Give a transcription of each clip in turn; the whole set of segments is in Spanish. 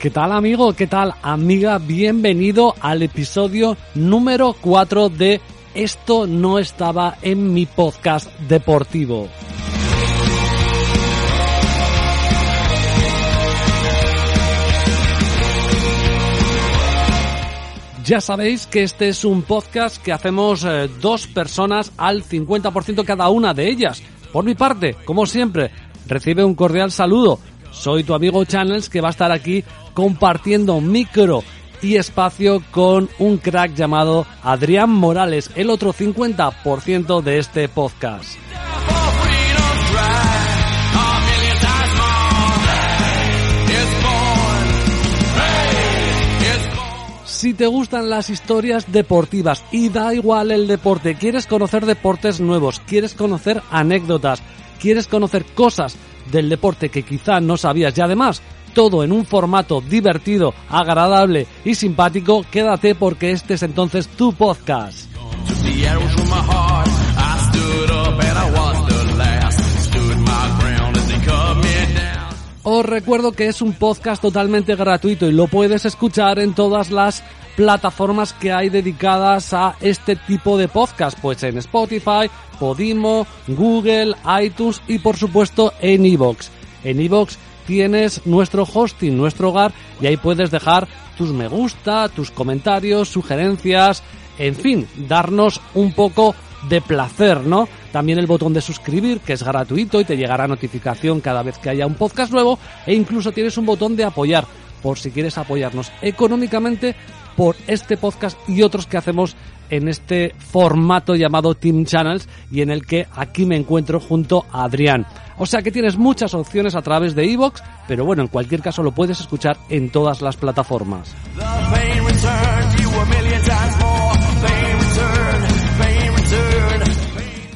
¿Qué tal amigo? ¿Qué tal amiga? Bienvenido al episodio número 4 de Esto no estaba en mi podcast deportivo. Ya sabéis que este es un podcast que hacemos eh, dos personas al 50% cada una de ellas. Por mi parte, como siempre, recibe un cordial saludo. Soy tu amigo Channels que va a estar aquí compartiendo micro y espacio con un crack llamado Adrián Morales, el otro 50% de este podcast. Si te gustan las historias deportivas y da igual el deporte, quieres conocer deportes nuevos, quieres conocer anécdotas, quieres conocer cosas del deporte que quizá no sabías y además todo en un formato divertido, agradable y simpático, quédate porque este es entonces tu podcast. Os recuerdo que es un podcast totalmente gratuito y lo puedes escuchar en todas las plataformas que hay dedicadas a este tipo de podcast, pues en Spotify, Podimo, Google, iTunes y por supuesto en Evox. En Evox tienes nuestro hosting, nuestro hogar, y ahí puedes dejar tus me gusta, tus comentarios, sugerencias, en fin, darnos un poco de placer, ¿no? También el botón de suscribir, que es gratuito y te llegará notificación cada vez que haya un podcast nuevo, e incluso tienes un botón de apoyar, por si quieres apoyarnos económicamente por este podcast y otros que hacemos en este formato llamado Team Channels y en el que aquí me encuentro junto a Adrián. O sea que tienes muchas opciones a través de Evox, pero bueno, en cualquier caso lo puedes escuchar en todas las plataformas.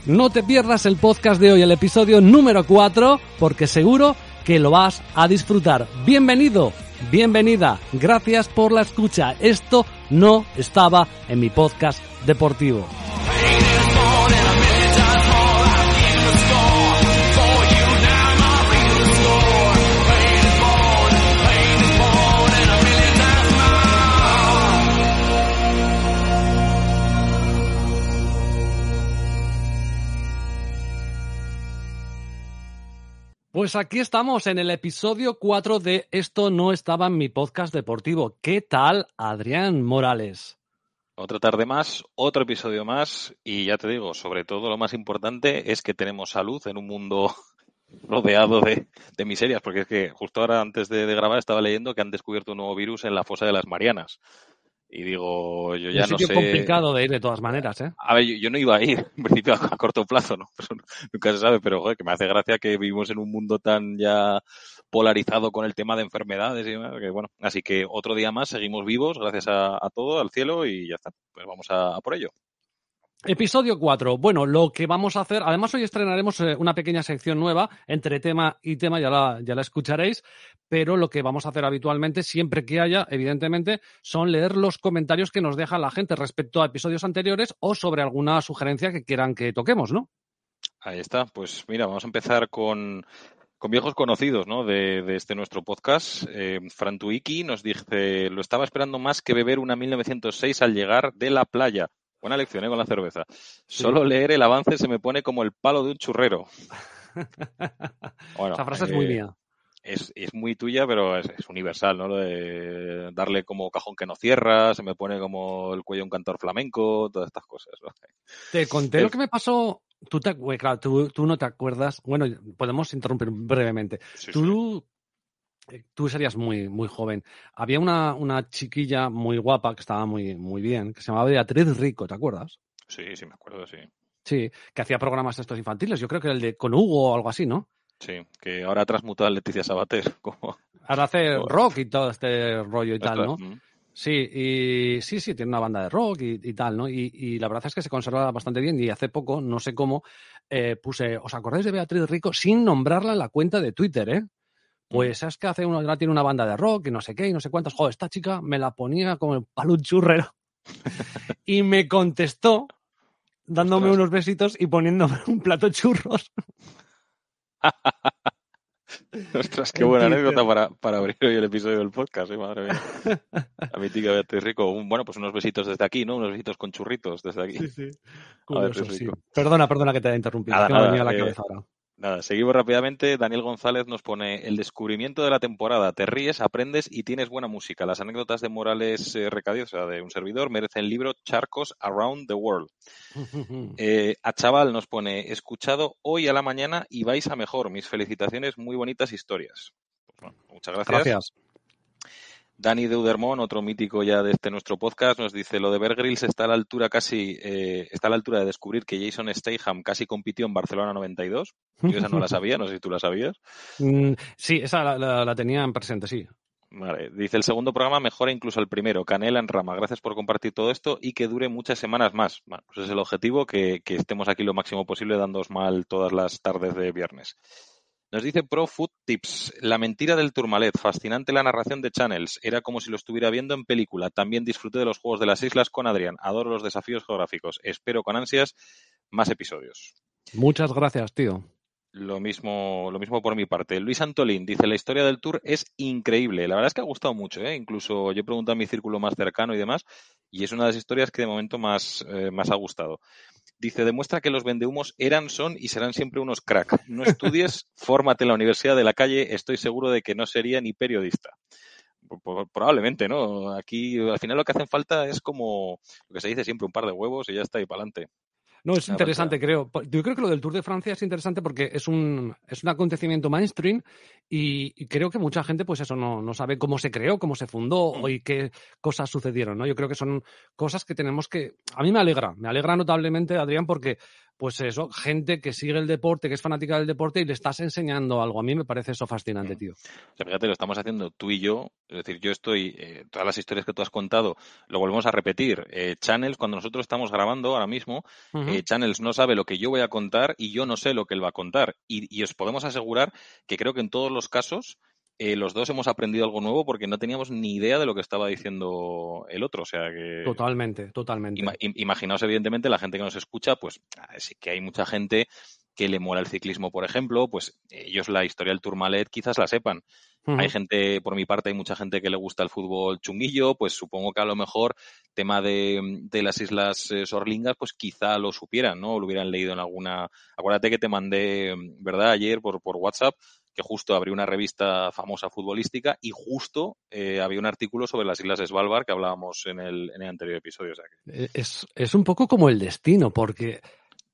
No te pierdas el podcast de hoy, el episodio número 4, porque seguro que lo vas a disfrutar. Bienvenido, bienvenida, gracias por la escucha. Esto no estaba en mi podcast deportivo. Pues aquí estamos en el episodio 4 de Esto no estaba en mi podcast deportivo. ¿Qué tal, Adrián Morales? Otra tarde más, otro episodio más y ya te digo, sobre todo lo más importante es que tenemos salud en un mundo rodeado de, miserias, porque es que justo ahora antes de, de, grabar estaba leyendo que han descubierto un nuevo virus en la fosa de las Marianas. Y digo, yo ya un no sitio sé. complicado de ir de todas maneras, ¿eh? A ver, yo, yo no iba a ir, en principio a, a corto plazo, ¿no? Pero nunca se sabe, pero joder, que me hace gracia que vivimos en un mundo tan ya polarizado con el tema de enfermedades y demás, que bueno, así que otro día más seguimos vivos, gracias a, a todo, al cielo, y ya está. Pues vamos a, a por ello. Episodio 4. Bueno, lo que vamos a hacer, además hoy estrenaremos eh, una pequeña sección nueva entre tema y tema, ya la, ya la escucharéis, pero lo que vamos a hacer habitualmente, siempre que haya, evidentemente, son leer los comentarios que nos deja la gente respecto a episodios anteriores o sobre alguna sugerencia que quieran que toquemos, ¿no? Ahí está, pues mira, vamos a empezar con, con viejos conocidos ¿no? de, de este nuestro podcast. Eh, Frantuiki nos dice, lo estaba esperando más que beber una 1906 al llegar de la playa. Buena lección ¿eh? con la cerveza. Sí. Solo leer el avance se me pone como el palo de un churrero. Bueno, Esa frase es eh, muy mía. es, es muy tuya, pero es, es, universal, ¿no? Lo de darle como cajón que no cierra, se me pone como el cuello un cantor flamenco, todas estas cosas. ¿no? Te conté lo que me pasó. Tú, te, claro, tú, tú, no te acuerdas. Bueno, podemos interrumpir brevemente. Sí, tú, sí. Tú serías muy, muy joven. Había una, una chiquilla muy guapa que estaba muy, muy bien, que se llamaba Beatriz Rico, ¿te acuerdas? Sí, sí, me acuerdo, sí. Sí, que hacía programas estos infantiles. Yo creo que era el de con Hugo o algo así, ¿no? Sí, que ahora ha transmutado a Leticia Sabater. Como... Ahora hace rock y todo este rollo y tal, ¿no? Sí, y sí, sí, tiene una banda de rock y, y tal, ¿no? Y, y, la verdad es que se conserva bastante bien y hace poco, no sé cómo, eh, puse, ¿os acordáis de Beatriz Rico? Sin nombrarla en la cuenta de Twitter, ¿eh? Pues es que hace uno, ahora tiene una banda de rock y no sé qué y no sé cuántas. Joder, esta chica me la ponía como el palo churrero. y me contestó dándome Ostras. unos besitos y poniéndome un plato de churros. Ostras, qué buena anécdota para, para, abrir hoy el episodio del podcast, ¿eh? madre mía. A mi tica Beatriz Rico. Un, bueno, pues unos besitos desde aquí, ¿no? Unos besitos con churritos desde aquí. Sí, sí. Curioso, sí. Perdona, perdona que te haya interrumpido. Nada, que nada, me venía a la eh, cabeza ahora. Nada, seguimos rápidamente. Daniel González nos pone el descubrimiento de la temporada. Te ríes, aprendes y tienes buena música. Las anécdotas de Morales eh, Recadios, o sea, de un servidor, merecen el libro Charcos Around the World. Eh, a Chaval nos pone, escuchado hoy a la mañana y vais a mejor. Mis felicitaciones, muy bonitas historias. Pues bueno, muchas gracias. Gracias. Dani Deudermont, otro mítico ya de este nuestro podcast, nos dice lo de Bear Grylls está a la altura casi, eh, está a la altura de descubrir que Jason Statham casi compitió en Barcelona 92. Yo esa no la sabía, no sé si tú la sabías. Mm, sí, esa la, la, la tenía en presente, sí. Vale. Dice el segundo programa mejora incluso el primero. Canela en rama. Gracias por compartir todo esto y que dure muchas semanas más. Bueno, pues es el objetivo, que, que estemos aquí lo máximo posible dándoos mal todas las tardes de viernes. Nos dice Pro Food Tips, La mentira del Tourmalet, fascinante la narración de Channels, era como si lo estuviera viendo en película. También disfruté de los Juegos de las Islas con Adrián, adoro los desafíos geográficos. Espero con ansias más episodios. Muchas gracias, tío. Lo mismo, lo mismo por mi parte. Luis Antolín dice, la historia del tour es increíble. La verdad es que ha gustado mucho, ¿eh? Incluso yo he preguntado a mi círculo más cercano y demás, y es una de las historias que de momento más, eh, más ha gustado. Dice, demuestra que los vendehumos eran, son y serán siempre unos crack. No estudies, fórmate en la Universidad de la Calle, estoy seguro de que no sería ni periodista. Probablemente, ¿no? Aquí al final lo que hacen falta es como lo que se dice siempre, un par de huevos y ya está, y para adelante. No, es interesante, creo. Yo creo que lo del Tour de Francia es interesante porque es un, es un acontecimiento mainstream y, y creo que mucha gente, pues eso, no, no, sabe cómo se creó, cómo se fundó mm. y qué cosas sucedieron, ¿no? Yo creo que son cosas que tenemos que... A mí me alegra, me alegra notablemente, Adrián, porque pues eso, gente que sigue el deporte, que es fanática del deporte y le estás enseñando algo. A mí me parece eso fascinante, tío. O sea, fíjate, lo estamos haciendo tú y yo. Es decir, yo estoy, eh, todas las historias que tú has contado, lo volvemos a repetir. Eh, Channels, cuando nosotros estamos grabando ahora mismo, uh -huh. eh, Channels no sabe lo que yo voy a contar y yo no sé lo que él va a contar. Y, y os podemos asegurar que creo que en todos los casos eh, los dos hemos aprendido algo nuevo porque no teníamos ni idea de lo que estaba diciendo el otro. O sea que. Totalmente, totalmente. Ima imaginaos, evidentemente, la gente que nos escucha, pues sí que hay mucha gente que le mola el ciclismo, por ejemplo, pues ellos la historia del Tourmalet quizás la sepan. Uh -huh. Hay gente, por mi parte, hay mucha gente que le gusta el fútbol chunguillo, pues supongo que a lo mejor tema de, de las Islas eh, Sorlingas, pues quizá lo supieran, ¿no? O lo hubieran leído en alguna. Acuérdate que te mandé, ¿verdad? Ayer por, por WhatsApp que justo abrió una revista famosa futbolística y justo eh, había un artículo sobre las islas Svalbard que hablábamos en el, en el anterior episodio. O sea que... es, es un poco como el destino, porque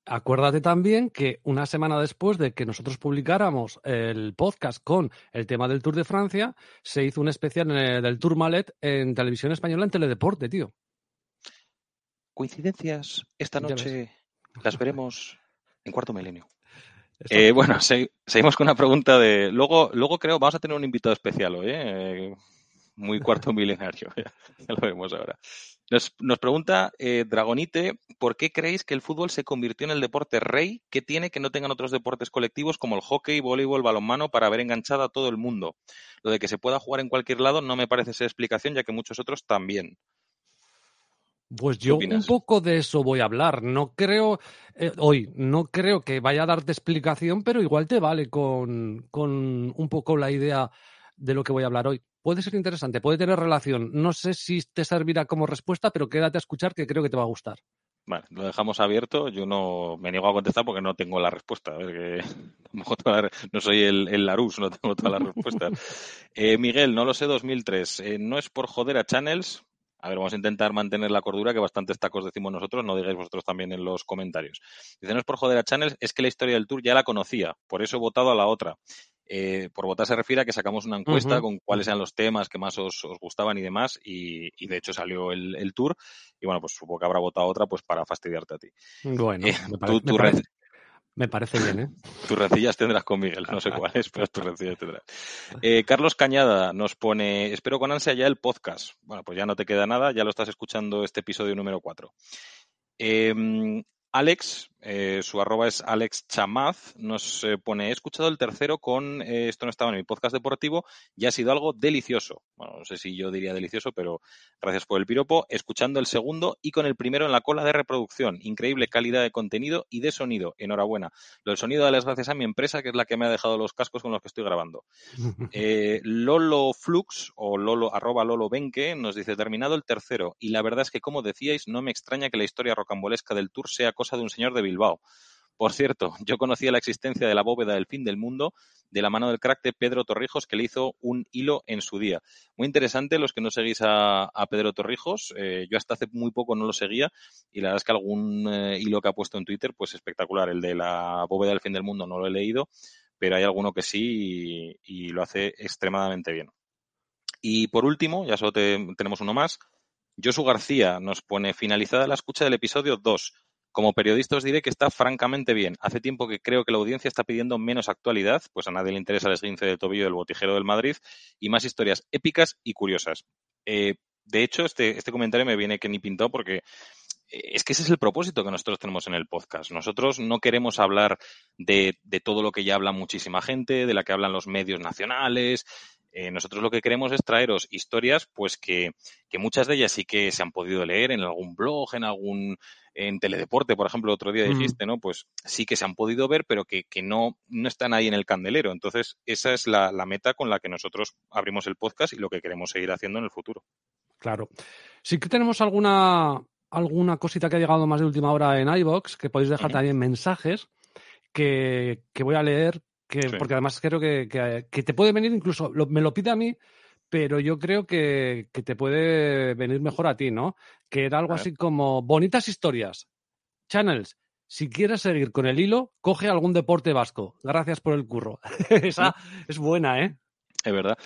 acuérdate también que una semana después de que nosotros publicáramos el podcast con el tema del Tour de Francia, se hizo un especial el, del Tour Malet en televisión española en Teledeporte, tío. Coincidencias, esta noche las veremos en cuarto milenio. Eh, bueno, se, seguimos con una pregunta de. Luego, luego creo, vamos a tener un invitado especial hoy, ¿eh? Muy cuarto milenario, ya, ya, lo vemos ahora. Nos, nos pregunta eh, Dragonite, ¿por qué creéis que el fútbol se convirtió en el deporte rey que tiene que no tengan otros deportes colectivos como el hockey, voleibol, balonmano para haber enganchado a todo el mundo? Lo de que se pueda jugar en cualquier lado no me parece ser explicación, ya que muchos otros también. Pues yo un poco de eso voy a hablar. No creo, eh, hoy, no creo que vaya a darte explicación, pero igual te vale con, con un poco la idea de lo que voy a hablar hoy. Puede ser interesante, puede tener relación. No sé si te servirá como respuesta, pero quédate a escuchar que creo que te va a gustar. Vale, lo dejamos abierto. Yo no me niego a contestar porque no tengo la respuesta. A ver, que no soy el, el Larus, no tengo todas las respuestas. Eh, Miguel, no lo sé, 2003. Eh, no es por joder a Channels. A ver, vamos a intentar mantener la cordura, que bastantes tacos decimos nosotros, no digáis vosotros también en los comentarios. Dice, no es por joder a Channels, es que la historia del tour ya la conocía, por eso he votado a la otra. Eh, por votar se refiere a que sacamos una encuesta con cuáles eran los temas que más os, gustaban y demás, y, de hecho salió el, tour, y bueno, pues supongo que habrá votado otra pues para fastidiarte a ti. Bueno, eh, me, parece, me, parece, bien, ¿eh? Tus rencillas tendrás con Miguel, no sé cuáles, pero tus rencillas tendrás. Eh, Carlos Cañada nos pone, espero con ansia ya el podcast. Bueno, pues ya no te queda nada, ya lo estás escuchando este episodio número 4. Alex, eh, su arroba es Alex Chamaz, nos eh, pone, he escuchado el tercero con, eh, esto no estaba en mi podcast deportivo, y ha sido algo delicioso. Bueno, no sé si yo diría delicioso, pero gracias por el piropo. Escuchando el segundo y con el primero en la cola de reproducción. Increíble calidad de contenido y de sonido. Enhorabuena. Lo del sonido da las gracias a mi empresa, que es la que me ha dejado los cascos con los que estoy grabando. Lolo Flux, o Lolo, arroba Lolo Benque, nos dice, terminado el tercero, y la verdad es que, como decíais, no me extraña que la historia rocambolesca del tour sea cosa de un señor de Bilbao. Por cierto, yo conocía la existencia de la bóveda del fin del mundo de la mano del crack de Pedro Torrijos, que le hizo un hilo en su día. Muy interesante, los que no seguís a, Pedro Torrijos, eh, yo hasta hace muy poco no lo seguía y la verdad es que algún eh, hilo que ha puesto en Twitter, pues espectacular. El de la bóveda del fin del mundo no lo he leído, pero hay alguno que sí y, lo hace extremadamente bien. Y por último, ya solo tenemos uno más, Josu García nos pone finalizada la escucha del episodio 2 como periodista os diré que está francamente bien. Hace tiempo que creo que la audiencia está pidiendo menos actualidad, pues a nadie le interesa el esguince del tobillo del botijero del Madrid, y más historias épicas y curiosas. Eh, de hecho, este, este comentario me viene que ni pintó porque eh, es que ese es el propósito que nosotros tenemos en el podcast. Nosotros no queremos hablar de, de, todo lo que ya habla muchísima gente, de la que hablan los medios nacionales, eh, nosotros lo que queremos es traeros historias, pues que, muchas de ellas sí que se han podido leer en algún blog, en algún, en Teledeporte, por ejemplo, otro día dijiste, ¿no? Pues sí que se han podido ver, pero que, no, no están ahí en el candelero. Entonces, esa es la, meta con la que nosotros abrimos el podcast y lo que queremos seguir haciendo en el futuro. Claro. Sí que tenemos alguna, alguna cosita que ha llegado más de última hora en iBox, que podéis dejar también mensajes que, que voy a leer porque además creo que, te puede venir incluso, me lo pide a mí, pero yo creo que, te puede venir mejor a ti, ¿no? Que era algo así como bonitas historias. Channels, si quieres seguir con el hilo, coge algún deporte vasco. Gracias por el curro. Esa es buena, ¿eh? Es verdad.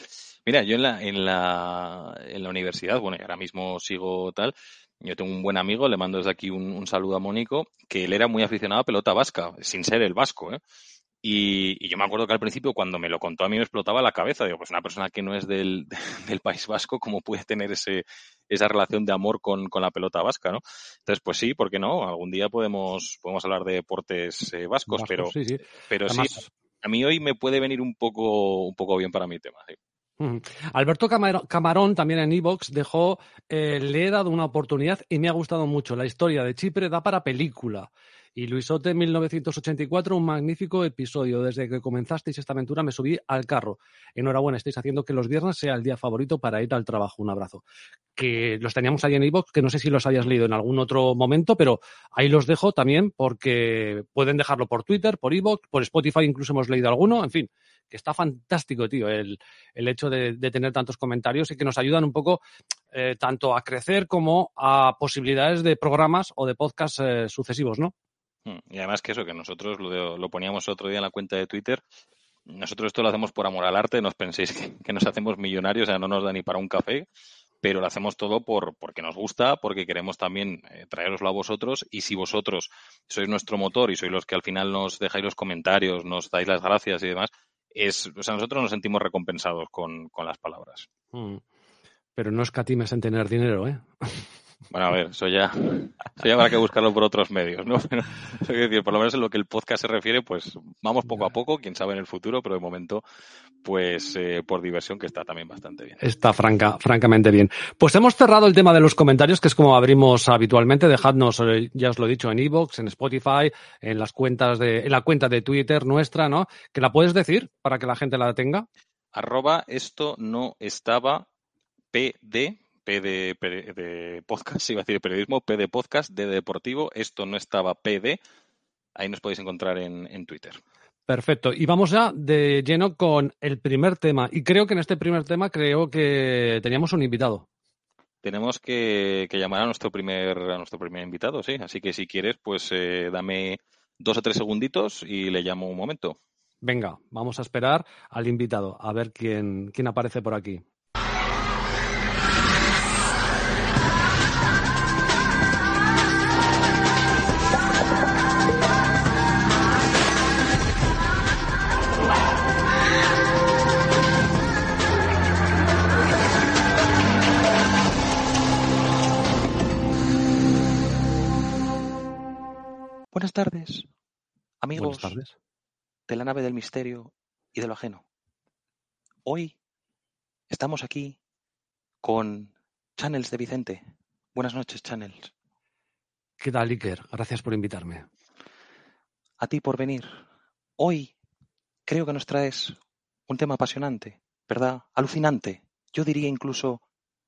Mira, yo en la, en la, en la universidad, bueno, ahora mismo sigo tal, yo tengo un buen amigo, le mando desde aquí un, un, saludo a Mónico, que él era muy aficionado a pelota vasca, sin ser el vasco, ¿eh? Y, yo me acuerdo que al principio, cuando me lo contó, a mí me explotaba la cabeza. Digo, pues una persona que no es del, del País Vasco, ¿cómo puede tener ese, esa relación de amor con, con, la pelota vasca, ¿no? Entonces, pues sí, ¿por qué no? Algún día podemos, podemos hablar de deportes eh, vascos, pero, sí, sí. pero sí, a mí hoy me puede venir un poco, un poco bien para mi tema. Alberto Camarón, también en Evox, dejó, eh, le he dado una oportunidad y me ha gustado mucho. La historia de Chipre da para película. Y Luisote 1984, un magnífico episodio. Desde que comenzasteis esta aventura me subí al carro. Enhorabuena, estáis haciendo que los viernes sea el día favorito para ir al trabajo. Un abrazo. Que los teníamos ahí en iVoox, que no sé si los hayas leído en algún otro momento, pero ahí los dejo también porque pueden dejarlo por Twitter, por iVoox, por Spotify incluso hemos leído alguno. En fin, que está fantástico, tío, el, hecho de, tener tantos comentarios y que nos ayudan un poco eh, tanto a crecer como a posibilidades de programas o de podcasts eh, sucesivos, ¿no? Mm, y además que eso, que nosotros lo, poníamos otro día en la cuenta de Twitter, nosotros esto lo hacemos por amor al arte, no os penséis que, nos hacemos millonarios, o sea, no nos da ni para un café, pero lo hacemos todo por porque nos gusta, porque queremos también eh, traeroslo a vosotros y si vosotros sois nuestro motor y sois los que al final nos dejáis los comentarios, nos dais las gracias y demás, es, o sea, nosotros nos sentimos recompensados con, las palabras. Mm. Pero no escatimes en tener dinero, ¿eh? Bueno, a ver, eso ya, eso ya habrá que buscarlo por otros medios, ¿no? Pero, decir, por lo menos en lo que el podcast se refiere, pues vamos poco a poco, quién sabe en el futuro, pero de momento, pues eh, por diversión que está también bastante bien. Está franca, francamente bien. Pues hemos cerrado el tema de los comentarios, que es como abrimos habitualmente. Dejadnos, eh, ya os lo he dicho, en Evox, en Spotify, en las cuentas de, en la cuenta de Twitter nuestra, ¿no? Que la puedes decir para que la gente la tenga. Arroba esto no estaba PD P de, podcast, iba a decir periodismo, P de podcast, D de deportivo. Esto no estaba PD. Ahí nos podéis encontrar en, Twitter. Perfecto. Y vamos ya de lleno con el primer tema. Y creo que en este primer tema creo que teníamos un invitado. Tenemos que, llamar a nuestro primer a nuestro primer invitado, sí. Así que si quieres, pues eh, dame dos o tres segunditos y le llamo un momento. Venga, vamos a esperar al invitado, a ver quién, quién aparece por aquí. Buenas tardes, amigos de la nave del misterio y de lo ajeno. Hoy estamos aquí con Channels de Vicente. Buenas noches, Channels. ¿Qué tal, Iker? Gracias por invitarme. A ti por venir. Hoy creo que nos traes un tema apasionante, ¿verdad? Alucinante. Yo diría incluso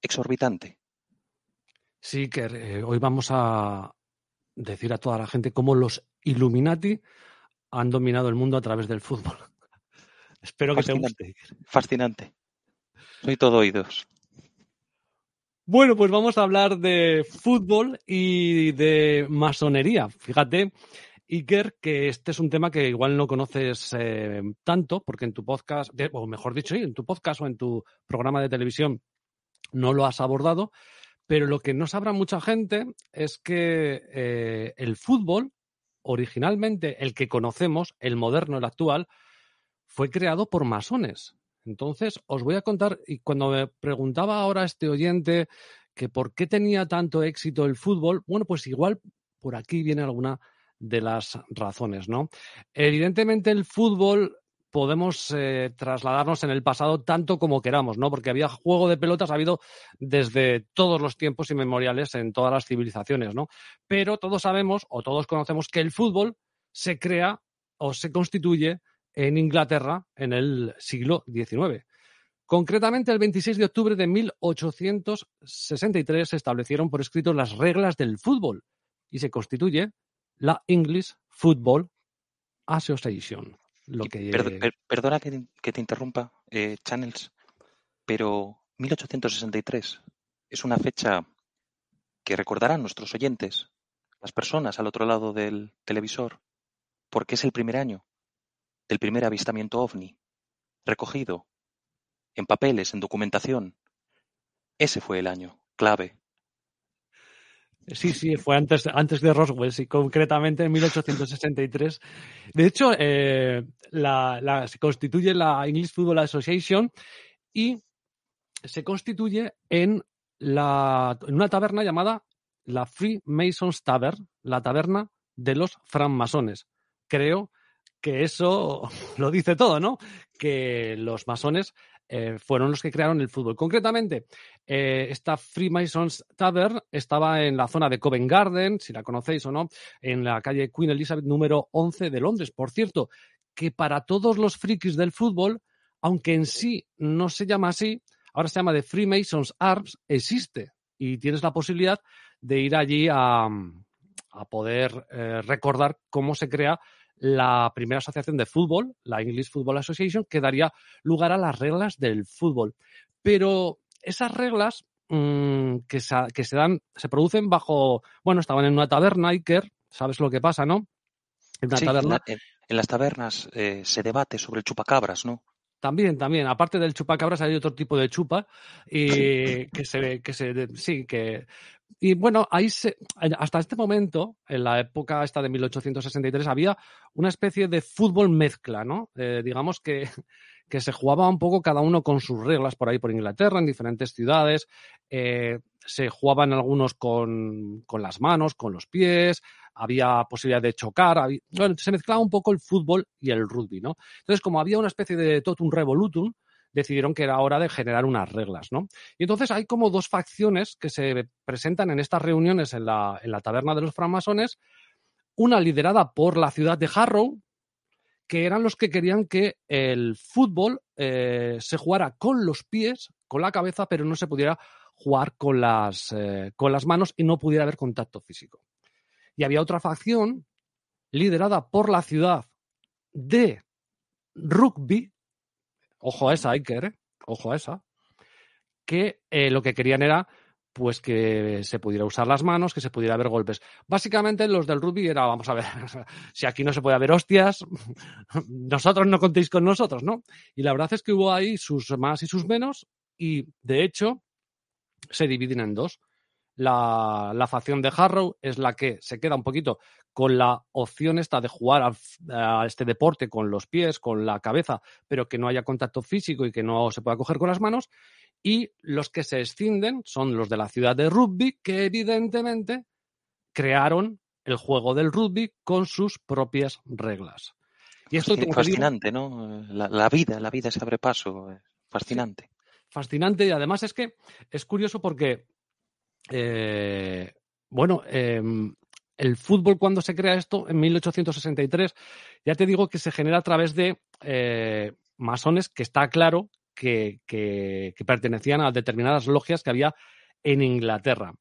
exorbitante. Sí, Iker, eh, hoy vamos a, decir a toda la gente cómo los Illuminati han dominado el mundo a través del fútbol. Espero que te guste. Fascinante. Soy todo oídos. Bueno, pues vamos a hablar de fútbol y de masonería. Fíjate, Iker, que este es un tema que igual no conoces eh, tanto, porque en tu podcast, o mejor dicho, en tu podcast o en tu programa de televisión no lo has abordado, pero lo que no sabrá mucha gente es que eh, el fútbol, originalmente el que conocemos, el moderno, el actual, fue creado por masones. Entonces, os voy a contar, y cuando me preguntaba ahora este oyente que por qué tenía tanto éxito el fútbol, bueno, pues igual por aquí viene alguna de las razones, ¿no? Evidentemente el fútbol podemos eh, trasladarnos en el pasado tanto como queramos, ¿no? Porque había juego de pelotas, ha habido desde todos los tiempos inmemoriales en todas las civilizaciones, ¿no? Pero todos sabemos o todos conocemos que el fútbol se crea o se constituye en Inglaterra en el siglo XIX. Concretamente, el 26 de octubre de 1863 se establecieron por escrito las reglas del fútbol y se constituye la English Football Association perdona que te, interrumpa, eh, Channels, pero 1863 es una fecha que recordarán nuestros oyentes, las personas al otro lado del televisor, porque es el primer año del primer avistamiento ovni, recogido en papeles, en documentación. Ese fue el año clave Sí, sí, fue antes, antes de Roswell, sí, concretamente en 1863. De hecho, eh, se constituye la English Football Association y se constituye en, la, en una taberna llamada la Freemasons Tavern, la taberna de los francmasones. Creo que eso lo dice todo, ¿no? Que los masones eh, fueron los que crearon el fútbol. Concretamente, eh, esta Freemasons Tavern estaba en la zona de Covent Garden, si la conocéis o no, en la calle Queen Elizabeth número 11 de Londres. Por cierto, que para todos los frikis del fútbol, aunque en sí no se llama así, ahora se llama de Freemasons Arms, existe y tienes la posibilidad de ir allí a, poder eh, recordar cómo se crea la primera asociación de fútbol, la English Football Association, que daría lugar a las reglas del fútbol. Pero esas reglas mm, que, se, que, se, dan, se producen bajo, bueno, estaban en una taberna, Iker, sabes lo que pasa, ¿no? En una taberna. En, las tabernas eh, se debate sobre el chupacabras, ¿no? También, también. Aparte del chupacabras hay otro tipo de chupa y que se, que se, sí, que y bueno, ahí se, hasta este momento, en la época esta de 1863, había una especie de fútbol mezcla, ¿no? Eh, digamos que, que, se jugaba un poco cada uno con sus reglas por ahí por Inglaterra, en diferentes ciudades. Eh, se jugaban algunos con, con, las manos, con los pies, había posibilidad de chocar, se mezclaba un poco el fútbol y el rugby, ¿no? Entonces, como había una especie de totum revolutum, decidieron que era hora de generar unas reglas, ¿no? Y entonces hay como dos facciones que se presentan en estas reuniones en la, en la taberna de los francmasones, una liderada por la ciudad de Harrow, que eran los que querían que el fútbol eh, se jugara con los pies, con la cabeza, pero no se pudiera jugar con las, eh, con las manos y no pudiera haber contacto físico. Y había otra facción liderada por la ciudad de rugby, ojo a esa, Iker, ¿eh? ojo a esa, que eh, lo que querían era pues que se pudiera usar las manos, que se pudiera ver golpes. Básicamente los del rugby era, vamos a ver, si aquí no se puede haber hostias, nosotros no contéis con nosotros, ¿no? Y la verdad es que hubo ahí sus más y sus menos y de hecho se dividen en dos. La, la facción de Harrow es la que se queda un poquito con la opción esta de jugar a, a, este deporte con los pies, con la cabeza, pero que no haya contacto físico y que no se pueda coger con las manos. Y los que se escinden son los de la ciudad de rugby, que evidentemente crearon el juego del rugby con sus propias reglas. Y esto es fascinante, digo, ¿no? La, la, vida, la vida se abre paso. Fascinante. Sí, fascinante y además es que es curioso porque, eh, bueno, eh, el fútbol cuando se crea esto en 1863, ya te digo que se genera a través de eh, masones que está claro que, pertenecían a determinadas logias que había en Inglaterra.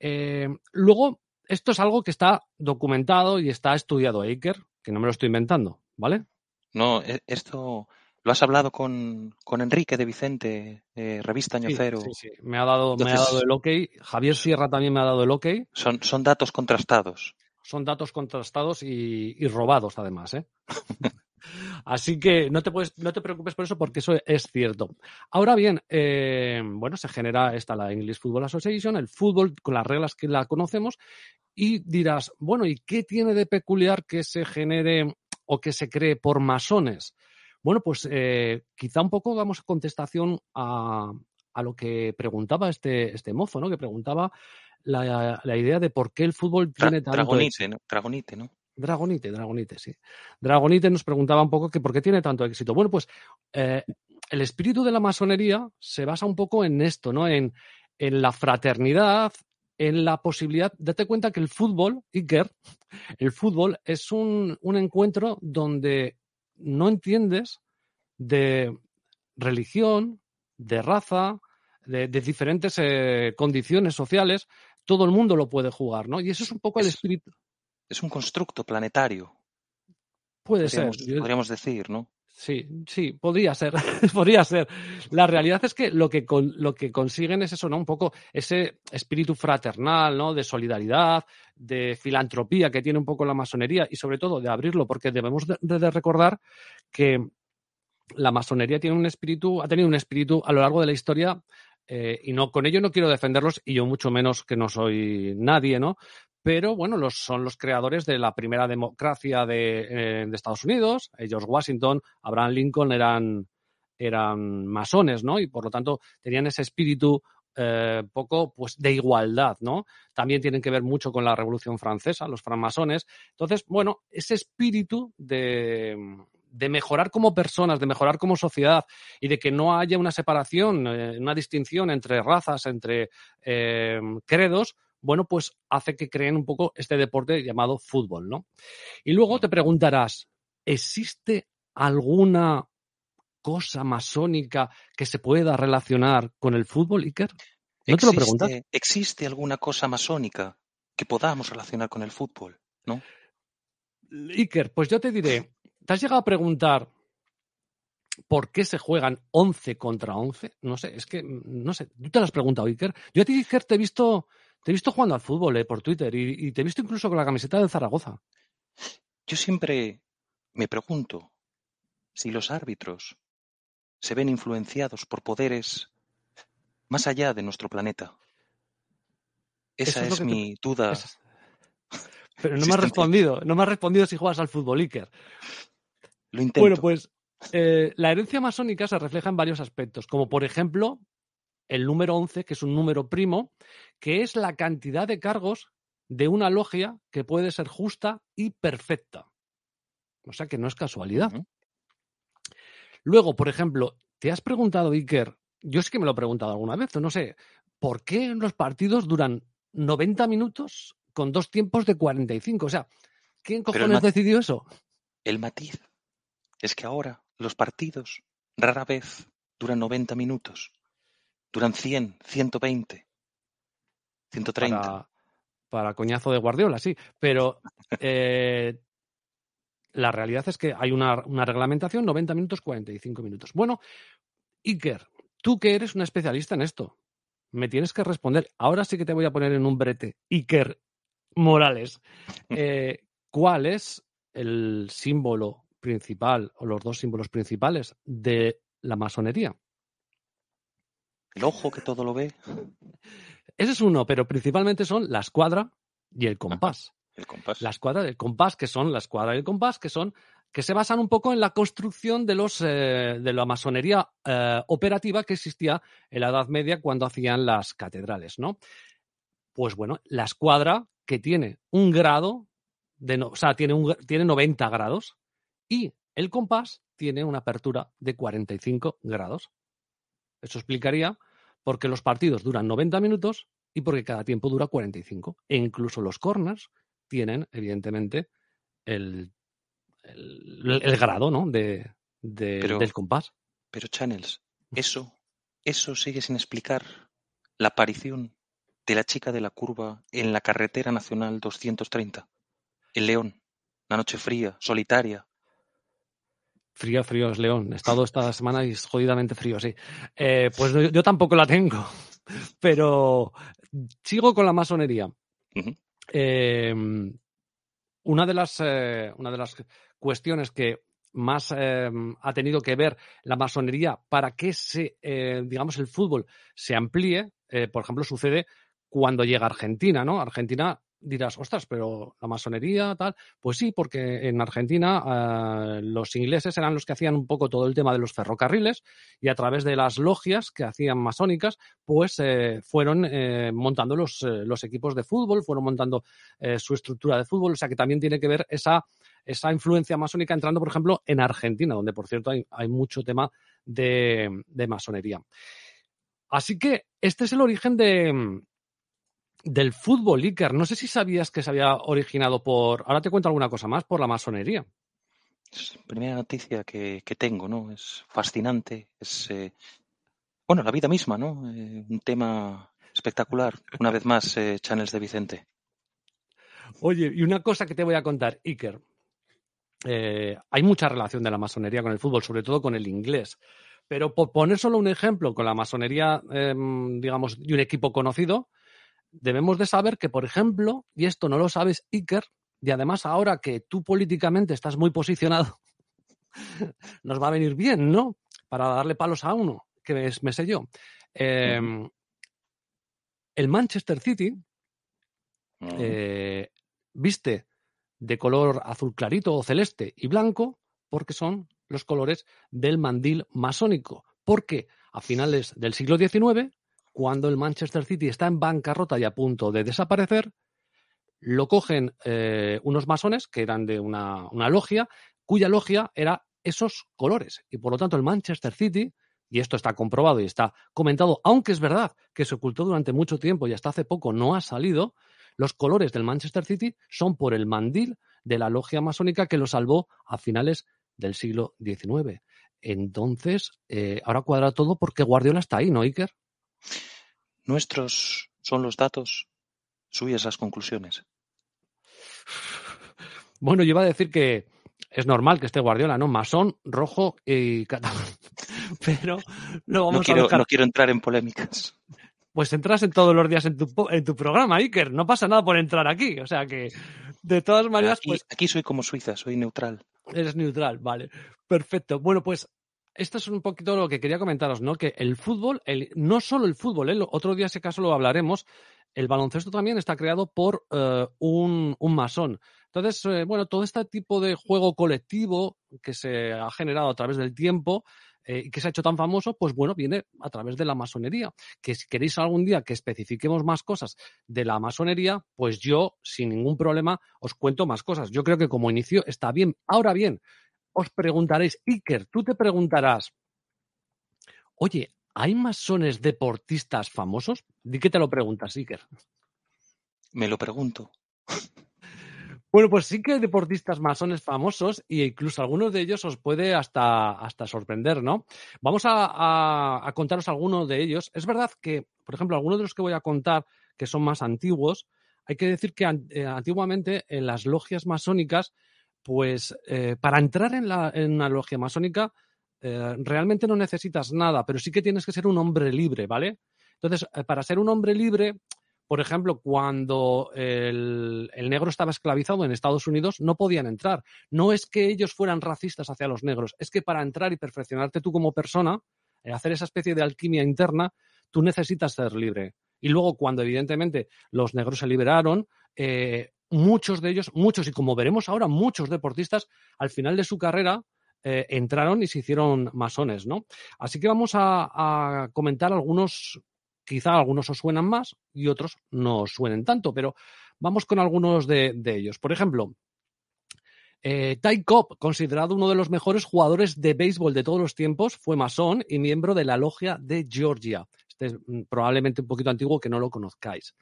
Eh, luego, esto es algo que está documentado y está estudiado, Aker, que no me lo estoy inventando, ¿vale? No, e, esto lo has hablado con, con Enrique de Vicente, eh, revista Año sí, Cero. Sí, sí, me ha, dado, Entonces, me ha dado el ok. Javier Sierra también me ha dado el ok. Son, son datos contrastados. Son datos contrastados y, y robados, además, ¿eh? Así que no te, puedes, no te preocupes por eso porque eso es cierto. Ahora bien, eh, bueno, se genera esta la English Football Association, el fútbol con las reglas que la conocemos y dirás, bueno, ¿y qué tiene de peculiar que se genere o que se cree por masones? Bueno, pues eh, quizá un poco damos contestación a, a lo que preguntaba este, este mozo, ¿no? Que preguntaba la, la, idea de por qué el fútbol tiene tanto... Dragonite, ¿no? Dragonite, ¿no? Dragonite, Dragonite, sí. Dragonite nos preguntaba un poco que por qué tiene tanto éxito. Bueno, pues eh, el espíritu de la masonería se basa un poco en esto, ¿no? En, en la fraternidad, en la posibilidad, date cuenta que el fútbol, Iker, el fútbol es un, un encuentro donde no entiendes de religión, de raza, de, de diferentes eh, condiciones sociales, todo el mundo lo puede jugar, ¿no? Y eso es un poco el espíritu es un constructo planetario. Puede podríamos, ser. Podríamos decir, ¿no? Sí, sí, podría ser, podría ser. La realidad es que lo que, con, lo que consiguen es eso, ¿no? Un poco ese espíritu fraternal, ¿no? De solidaridad, de filantropía que tiene un poco la masonería y sobre todo de abrirlo, porque debemos de, recordar que la masonería tiene un espíritu, ha tenido un espíritu a lo largo de la historia eh, y no con ello no quiero defenderlos y yo mucho menos que no soy nadie, ¿no? Pero bueno, los, son los creadores de la primera democracia de, eh, de Estados Unidos. George Washington, Abraham Lincoln eran, eran masones, ¿no? Y por lo tanto tenían ese espíritu eh, poco pues de igualdad, ¿no? También tienen que ver mucho con la Revolución Francesa, los francmasones. Entonces, bueno, ese espíritu de, de mejorar como personas, de mejorar como sociedad y de que no haya una separación, eh, una distinción entre razas, entre credos, bueno, pues hace que creen un poco este deporte llamado fútbol, ¿no? Y luego te preguntarás, ¿existe alguna cosa masónica que se pueda relacionar con el fútbol, Iker? ¿No te lo preguntas? ¿Existe alguna cosa masónica que podamos relacionar con el fútbol? ¿No? Iker, pues yo te diré, ¿te has llegado a preguntar por qué se juegan 11 contra 11? No sé, es que, no sé, tú te lo has preguntado, Iker. Yo a ti, Iker, te he visto te he visto jugando al fútbol eh, por Twitter y, y, te he visto incluso con la camiseta de Zaragoza. Yo siempre me pregunto si los árbitros se ven influenciados por poderes más allá de nuestro planeta. Esa es, es mi duda. Es... Pero no me has respondido, no me has respondido si juegas al fútbol, Iker. Lo intento. Bueno, pues eh, la herencia masónica se refleja en varios aspectos, como por ejemplo el número 11, que es un número primo, que es la cantidad de cargos de una logia que puede ser justa y perfecta. O sea que no es casualidad. Uh -huh. Luego, por ejemplo, ¿te has preguntado, Iker? Yo es que me lo he preguntado alguna vez, no sé, ¿por qué los partidos duran 90 minutos con dos tiempos de 45? O sea, ¿quién cojones decidió eso? El matiz es que ahora los partidos rara vez duran 90 minutos duran 100, 120, 130. Para, para coñazo de Guardiola, sí. Pero eh, la realidad es que hay una, una, reglamentación 90 minutos, 45 minutos. Bueno, Iker, tú que eres un especialista en esto, me tienes que responder. Ahora sí que te voy a poner en un brete. Iker Morales, eh, ¿cuál es el símbolo principal o los dos símbolos principales de la masonería? El ojo que todo lo ve. Ese es uno, pero principalmente son la escuadra y el compás. el compás. La escuadra del compás, que son la escuadra y el compás, que son que se basan un poco en la construcción de los eh, de la masonería eh, operativa que existía en la Edad Media cuando hacían las catedrales, ¿no? Pues bueno, la escuadra que tiene un grado de no, o sea, tiene un tiene 90 grados y el compás tiene una apertura de 45 grados. Eso explicaría por qué los partidos duran 90 minutos y porque cada tiempo dura 45. E incluso los corners tienen, evidentemente, el, el, el grado ¿no? de, de Pero- del compás. Pero Channels, eso, eso sigue sin explicar la aparición de la chica de la curva en la carretera nacional 230. El León, la noche fría, solitaria. Frío, frío es León. He estado esta semana y es jodidamente frío, sí. Eh, pues yo, yo tampoco la tengo. Pero sigo con la masonería. Eh, una, de las, eh, una de las cuestiones que más ha tenido que ver la masonería para que se, digamos, el fútbol se amplíe, por ejemplo, sucede cuando llega Argentina, ¿no? Argentina dirás, ostras, pero la masonería, tal. Pues sí, porque en Argentina eh, los ingleses eran los que hacían un poco todo el tema de los ferrocarriles y a través de las logias que hacían masónicas, pues eh, fueron eh, montando los, equipos de fútbol, fueron montando su estructura de fútbol, o sea que también tiene que ver esa, esa influencia masónica entrando, por ejemplo, en Argentina, donde, por cierto, hay, mucho tema de masonería. Así que este es el origen de, del fútbol, Iker. No sé si sabías que se había originado por, ahora te cuento alguna cosa más, por la masonería. Es la primera noticia que, que tengo, ¿no? Es fascinante. Es, eh, bueno, la vida misma, ¿no? Eh, un tema espectacular. Una vez más, eh, Channels de Vicente. Oye, y una cosa que te voy a contar, Iker. Eh, hay mucha relación de la masonería con el fútbol, sobre todo con el inglés. Pero por poner solo un ejemplo con la masonería, eh, digamos, de un equipo conocido, debemos de saber que, por ejemplo, y esto no lo sabes, Iker, y además ahora que tú políticamente estás muy posicionado, nos va a venir bien, ¿no? Para darle palos a uno, que es, me sé yo. Eh, el Manchester City Mm. eh, viste de color azul clarito o celeste y blanco porque son los colores del mandil masónico. Porque a finales del siglo XIX, cuando el Manchester City está en bancarrota y a punto de desaparecer, lo cogen eh, unos masones que eran de una, una logia, cuya logia era esos colores. Y por lo tanto el Manchester City, y esto está comprobado y está comentado, aunque es verdad que se ocultó durante mucho tiempo y hasta hace poco no ha salido, los colores del Manchester City son por el mandil de la logia masónica que lo salvó a finales del siglo XIX. Entonces, eh, ahora cuadra todo porque Guardiola está ahí, ¿no, Iker? Nuestros son los datos, suyas las conclusiones. Bueno, yo iba a decir que es normal que esté Guardiola, ¿no? Masón, rojo y catalán. Pero lo vamos No quiero, a dejar. no quiero entrar en polémicas. Pues entras en todos los días en tu, en tu programa, Iker. No pasa nada por entrar aquí. O sea que, de todas maneras, Aquí, pues aquí soy como Suiza, soy neutral. Eres neutral, vale. Perfecto. Bueno, pues esto es un poquito lo que quería comentaros, ¿no? Que el fútbol, el, no solo el fútbol, ¿eh? Otro día, si acaso, lo hablaremos. El baloncesto también está creado por eh, un, un masón. Entonces, eh, bueno, todo este tipo de juego colectivo que se ha generado a través del tiempo eh, y que se ha hecho tan famoso, pues bueno, viene a través de la masonería. Que si queréis algún día que especifiquemos más cosas de la masonería, pues yo, sin ningún problema, os cuento más cosas. Yo creo que como inicio está bien. Ahora bien, os preguntaréis, Iker, tú te preguntarás, oye, ¿hay masones deportistas famosos? ¿De qué te lo preguntas, Iker? Me lo pregunto. Bueno, pues sí que hay deportistas masones famosos e incluso algunos de ellos os puede hasta, hasta sorprender, ¿no? Vamos a, contaros algunos de ellos. Es verdad que, por ejemplo, algunos de los que voy a contar, que son más antiguos, hay que decir que eh, antiguamente en las logias masónicas, pues eh, para entrar en, la, en, logia masónica eh, realmente no necesitas nada, pero sí que tienes que ser un hombre libre, ¿vale? Entonces, para ser un hombre libre, por ejemplo, cuando el, negro estaba esclavizado en Estados Unidos, no podían entrar. No es que ellos fueran racistas hacia los negros, es que para entrar y perfeccionarte tú como persona, eh, hacer esa especie de alquimia interna, tú necesitas ser libre. Y luego, cuando evidentemente los negros se liberaron, eh, muchos de ellos, muchos, y como veremos ahora, muchos deportistas, al final de su carrera, eh, entraron y se hicieron masones, ¿no? Así que vamos a comentar algunos Quizá algunos os suenan más y otros no os suenen tanto, pero vamos con algunos de, ellos. Por ejemplo, eh, Ty Cobb, considerado uno de los mejores jugadores de béisbol de todos los tiempos, fue masón y miembro de la logia de Georgia. Este es mm, probablemente un poquito antiguo que no lo conozcáis.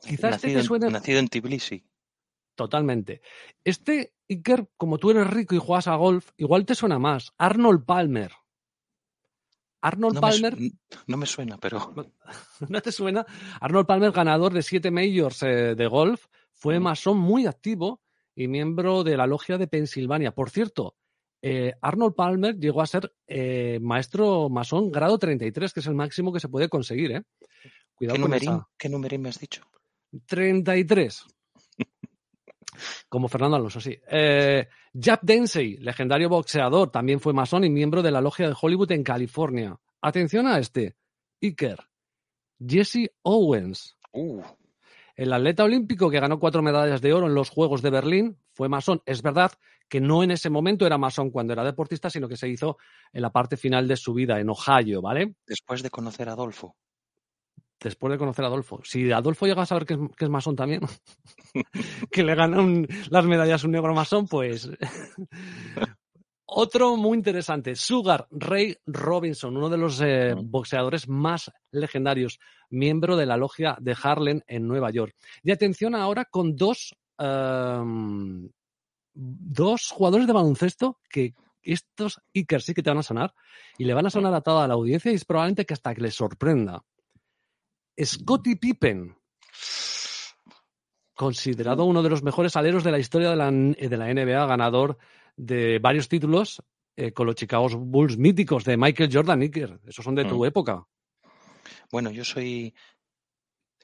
Quizás este te suene... Nacido en Tbilisi. Totalmente. Este, Iker, como tú eres rico y juegas a golf, igual te suena más. Arnold Palmer. Arnold Palmer. no me suena, pero. ¿No te suena? Arnold Palmer, ganador de siete majors eh, de golf, fue masón muy activo y miembro de la logia de Pensilvania. Por cierto, eh, Arnold Palmer llegó a ser eh, maestro masón grado 33, que es el máximo que se puede conseguir. ¿eh? Cuidado ¿Qué, numerín, ¿Qué numerín me has dicho? 33. Como Fernando Alonso, sí. Eh, Jap Densey, legendario boxeador, también fue masón y miembro de la logia de Hollywood en California. Atención a este. Iker. Jesse Owens. Uh. El atleta olímpico que ganó cuatro medallas de oro en los Juegos de Berlín fue masón. Es verdad que no en ese momento era masón cuando era deportista, sino que se hizo en la parte final de su vida, en Ohio, ¿vale? Después de conocer a Adolfo después de conocer a Adolfo. Si Adolfo llega a saber que es, masón también, que le ganan las medallas un negro masón, pues... Otro muy interesante, Sugar Ray Robinson, uno de los eh, boxeadores más legendarios, miembro de la logia de Harlem en Nueva York. Y atención ahora con dos, em, dos jugadores de baloncesto que estos Iker sí que te van a sonar y le van a sonar a toda la audiencia y es probablemente que hasta que les sorprenda. Scottie Pippen, considerado uno de los mejores aleros de la historia de la, NBA, ganador de varios títulos eh, con los Chicago Bulls míticos de Michael Jordan, Iker. Esos son de tu mm. época. Bueno, yo soy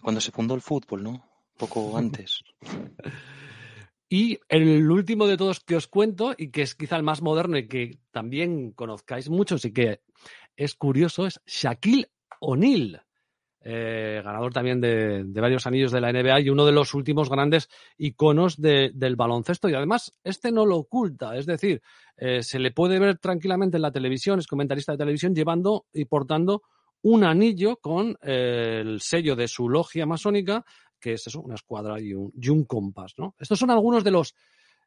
cuando se fundó el fútbol, ¿no? Poco antes. y el último de todos que os cuento, y que es quizá el más moderno y que también conozcáis muchos y que es curioso, es Shaquille O'Neal. Eh, ganador también de, varios anillos de la NBA y uno de los últimos grandes iconos del baloncesto. Y además, este no lo oculta, es decir, eh, se le puede ver tranquilamente en la televisión, es comentarista de televisión, llevando y portando un anillo con eh, el sello de su logia masónica, que es eso, una escuadra y un, y un compás. ¿no? Estos son algunos de los,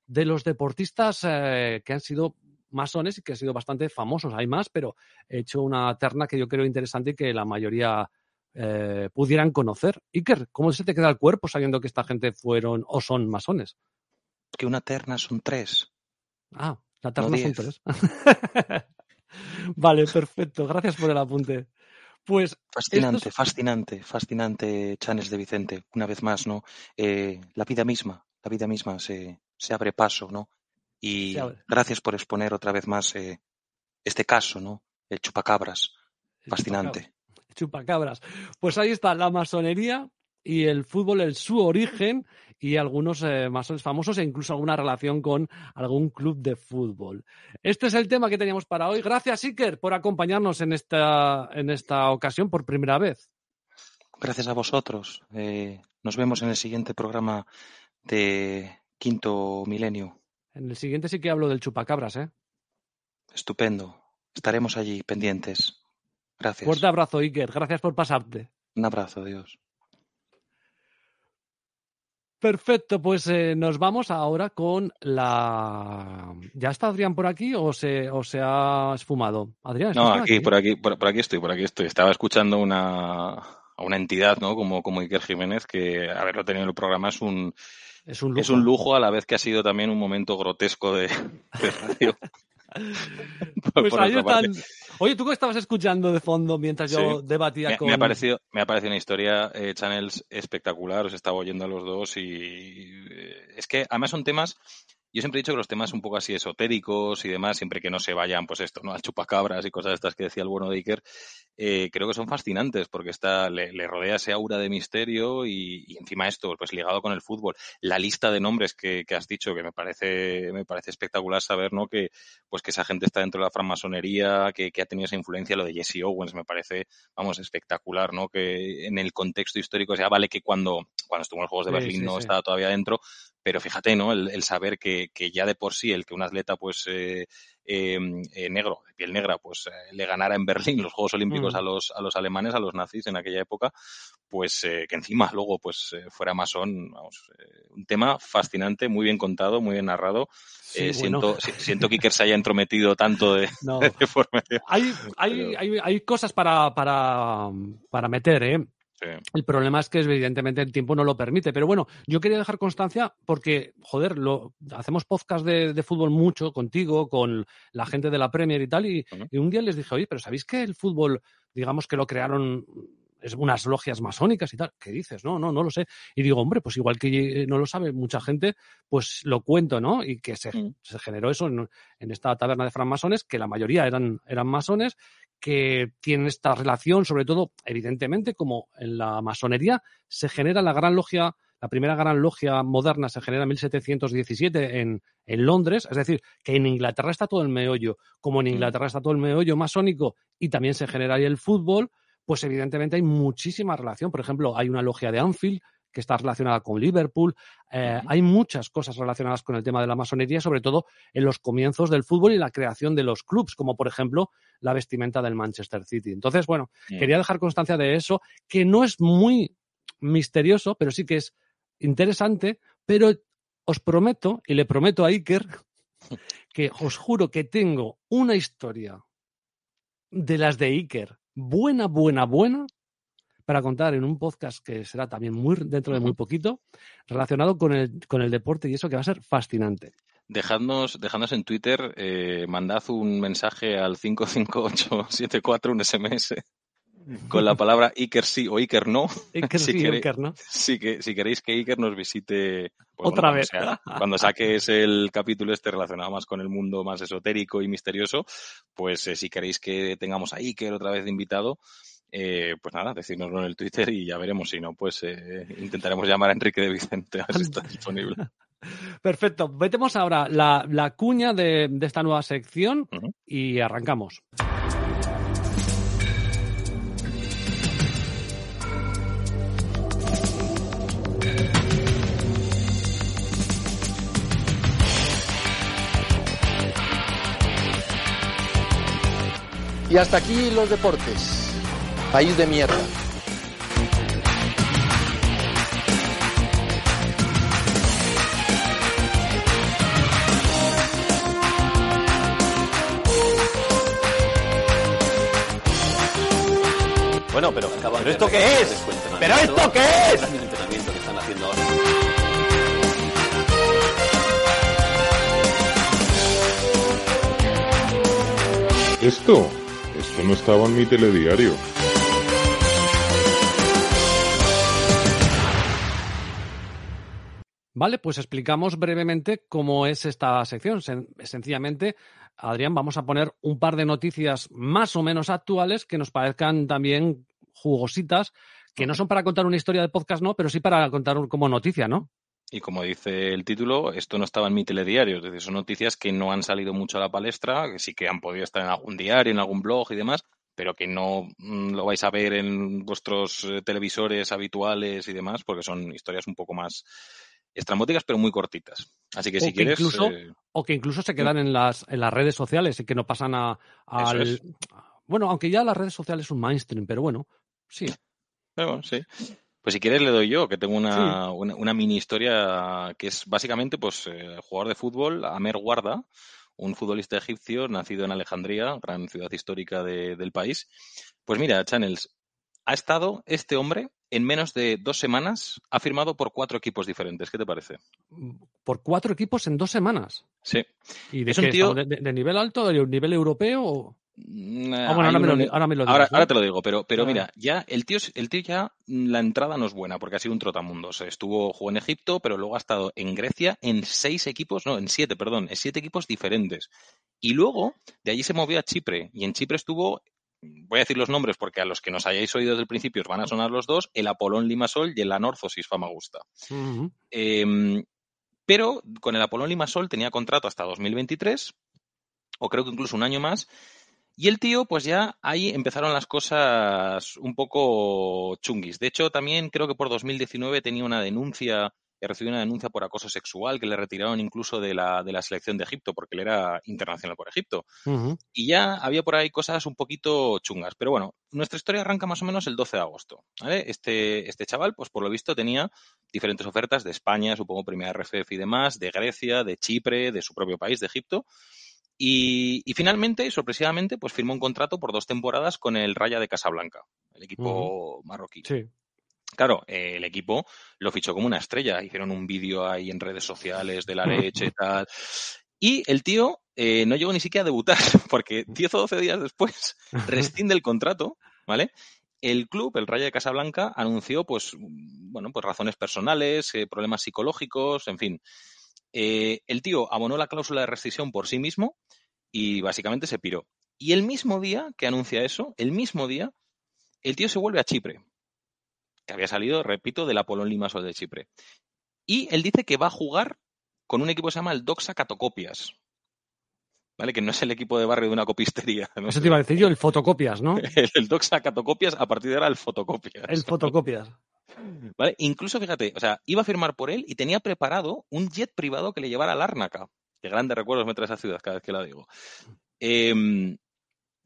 de los deportistas que han sido masones y que han sido bastante famosos. Hay más, pero he hecho una terna que yo creo interesante y que la mayoría eh, pudieran conocer. Iker, ¿cómo se te queda el cuerpo sabiendo que esta gente fueron o son masones? Que una terna son tres. Ah, la terna son tres. vale, perfecto. Gracias por el apunte. Pues. Fascinante, fascinante, fascinante, Chanes de Vicente. Una vez más, ¿no? Eh, la vida misma, la vida misma se, se abre paso, ¿no? Y gracias por exponer otra vez más eh, este caso, ¿no? El chupacabras. Fascinante chupacabras. Pues ahí está la masonería y el fútbol, el su origen y algunos eh, masones famosos e incluso alguna relación con algún club de fútbol. Este es el tema que teníamos para hoy. Gracias, Iker, por acompañarnos en esta, en esta ocasión por primera vez. Gracias a vosotros. Eh, nos vemos en el siguiente programa de Quinto Milenio. En el siguiente sí que hablo del chupacabras, ¿eh? Estupendo. Estaremos allí pendientes. Gracias. Fuerte abrazo, Iker. Gracias por pasarte. Un abrazo, Dios. Perfecto, pues eh, nos vamos ahora con la. ¿Ya está Adrián por aquí o se, o se ha esfumado? Adrián. No, aquí, por aquí, por, aquí estoy, por aquí estoy. Estaba escuchando una, a una entidad, ¿no? Como, como Iker Jiménez, que haberlo tenido en el programa es un, Es un lujo. Es un lujo a la vez que ha sido también un momento grotesco de, de radio. pues ahí están. Oye, ¿tú qué estabas escuchando de fondo mientras yo debatía me, con...? Me ha, parecido, me ha parecido una historia, eh, Channels, espectacular. Os estaba oyendo a los dos y eh, es que además son temas yo siempre he dicho que los temas un poco así esotéricos y demás, siempre que no se vayan, pues esto, ¿no? Al chupacabras y cosas estas que decía el bueno de Iker, eh, creo que son fascinantes porque está, le, rodea ese aura de misterio y, y, encima esto, pues ligado con el fútbol. La lista de nombres que, que, has dicho, que me parece, me parece espectacular saber, ¿no? Que, pues que esa gente está dentro de la francmasonería, que, que ha tenido esa influencia, lo de Jesse Owens me parece, vamos, espectacular, ¿no? Que en el contexto histórico, o sea, vale que cuando, cuando estuvo en los Juegos de Berlín sí, no sí. estaba todavía dentro, pero fíjate, ¿no? El, el saber que, que, ya de por sí, el que un atleta, pues, eh, eh, eh, negro, de piel negra, pues eh, le ganara en Berlín los Juegos Olímpicos mm. a los a los alemanes, a los nazis en aquella época, pues eh, que encima luego pues fuera masón, vamos, un tema fascinante, muy bien contado, muy bien narrado. Bueno. siento, siento que Iker se haya entrometido tanto de, no. de forma... hay, hay, hay, hay, cosas para, para, para meter, ¿eh? Sí. El problema es que evidentemente el tiempo no lo permite. Pero bueno, yo quería dejar constancia porque, joder, lo, hacemos podcast de, de, fútbol mucho contigo, con la gente de la Premier y tal, y, uh -huh. y un día les dije, oye, pero ¿sabéis que el fútbol, digamos que lo crearon es unas logias masónicas y tal. ¿Qué dices? No, no, no lo sé. Y digo, hombre, pues igual que no lo sabe mucha gente, pues lo cuento, ¿no? Y que se, mm. se generó eso en, en, esta taberna de francmasones, que la mayoría eran, eran masones, que tienen esta relación, sobre todo, evidentemente, como en la masonería se genera la gran logia, la primera gran logia moderna se genera en 1717 en, en Londres, es decir, que en Inglaterra está todo el meollo, como en Inglaterra está todo el meollo masónico y también se genera ahí el fútbol, pues evidentemente hay muchísima relación. Por ejemplo, hay una logia de Anfield que está relacionada con Liverpool. Eh, hay muchas cosas relacionadas con el tema de la masonería, sobre todo en los comienzos del fútbol y la creación de los clubs, como por ejemplo la vestimenta del Manchester City. Entonces, bueno, quería dejar constancia de eso, que no es muy misterioso, pero sí que es interesante, pero os prometo, y le prometo a Iker, que os juro que tengo una historia de las de Iker, buena, buena, buena, para contar en un podcast que será también muy dentro de muy poquito, relacionado con el, con el deporte y eso que va a ser fascinante. Dejadnos, dejadnos en Twitter, eh, mandad un mensaje al 55874, un SMS, con la palabra Iker sí o Iker no. Iker si sí, queréis, Iker no. Si, que, si queréis que Iker nos visite pues, otra bueno, vez. Sea, cuando saques el capítulo este relacionado más con el mundo más esotérico y misterioso, pues eh, si queréis que tengamos a Iker otra vez de invitado, eh, pues nada, decírnoslo en el Twitter y ya veremos. Si no, pues eh, intentaremos llamar a Enrique de Vicente a ver si está disponible. Perfecto. Metemos ahora la, la cuña de, de, esta nueva sección uh -huh. y arrancamos. Y hasta aquí los deportes. País de mierda. Bueno, pero, ¿pero esto qué es? ¿Pero esto qué es? El entrenamiento que están haciendo ahora. Esto, esto no estaba en mi telediario. Vale, pues explicamos brevemente cómo es esta sección. Sen sencillamente, Adrián, vamos a poner un par de noticias más o menos actuales que nos parezcan también jugositas, que no son para contar una historia de podcast, no, pero sí para contar como noticia, ¿no? Y como dice el título, esto no estaba en mi telediario, es decir, son noticias que no han salido mucho a la palestra, que sí que han podido estar en algún diario, en algún blog y demás, pero que no mm, lo vais a ver en vuestros eh, televisores habituales y demás, porque son historias un poco más estrambóticas, pero muy cortitas. Así que o si que quieres. Incluso, eh... O que incluso se quedan en las, en las redes sociales y que no pasan a. Al... Es. Bueno, aunque ya las redes sociales son mainstream, pero bueno, sí. Bueno, sí. Pues si quieres le doy yo, que tengo una, sí. una, una, mini historia que es básicamente, pues, eh, jugador de fútbol, Amer Guarda, un futbolista egipcio nacido en Alejandría, gran ciudad histórica de, del país. Pues mira, Channels, ha estado este hombre en menos de dos semanas, ha firmado por cuatro equipos diferentes. ¿Qué te parece? Por cuatro equipos en dos semanas. Sí. ¿Y de, Es un tío-? ¿De, de nivel alto, de nivel europeo? o- Mm, Ah, bueno, ahora me, lo, uno- ahora me lo Ahora, dirás, ¿no? ahora te lo digo, pero, pero Ah. mira, ya el tío, el tío ya mm, la entrada no es buena porque ha sido un trotamundos. Estuvo, jugó en Egipto, pero luego ha estado en Grecia en seis equipos, no, en siete, perdón, en siete equipos diferentes. Y luego de allí se movió a Chipre y en Chipre estuvo, voy a decir los nombres porque a los que nos hayáis oído desde el principio os van a sonar los dos, el Apolón Limasol y el Anorthosis Famagusta. Eh, pero con el Apolón Limasol tenía contrato hasta 2023, o creo que incluso un año más. Y el tío, pues ya ahí empezaron las cosas un poco chunguis. De hecho, también creo que por 2019 tenía una denuncia, que recibió una denuncia por acoso sexual, que le retiraron incluso de la, de la selección de Egipto, porque él era internacional por Egipto. Y ya había por ahí cosas un poquito chungas. Pero bueno, nuestra historia arranca más o menos el 12 de agosto. ¿vale? Este, este chaval, pues por lo visto tenía diferentes ofertas de España, supongo primera RFF y demás, de Grecia, de Chipre, de su propio país, de Egipto. Y, y finalmente, sorpresivamente, pues firmó un contrato por dos temporadas con el Raya de Casablanca, el equipo marroquí. Sí. Claro, eh, el equipo lo fichó como una estrella. Hicieron un vídeo ahí en redes sociales de la leche y tal. Y el tío eh, no llegó ni siquiera a debutar, porque 10 o 12 días después rescinde el contrato, ¿vale? El club, el Rayo de Casablanca, anunció, pues, bueno, pues razones personales, eh, problemas psicológicos, en fin. El tío abonó la cláusula de rescisión por sí mismo y básicamente se piró. Y el mismo día que anuncia eso, el mismo día, el tío se vuelve a Chipre, que había salido, repito, del Apolón Limassol de Chipre. Y él dice que va a jugar con un equipo que se llama el Doxa Catocopias. ¿Vale? Que no es el equipo de barrio de una copistería. ¿no? Eso te iba a decir yo, el fotocopias, ¿no? El, el Doxa Catocopias, a partir de ahora el Fotocopias. El fotocopias. ¿Vale? Incluso, fíjate, o sea, iba a firmar por él y tenía preparado un jet privado que le llevara a Lárnaca. Qué grandes recuerdos me trae esa ciudad cada vez que la digo. Em,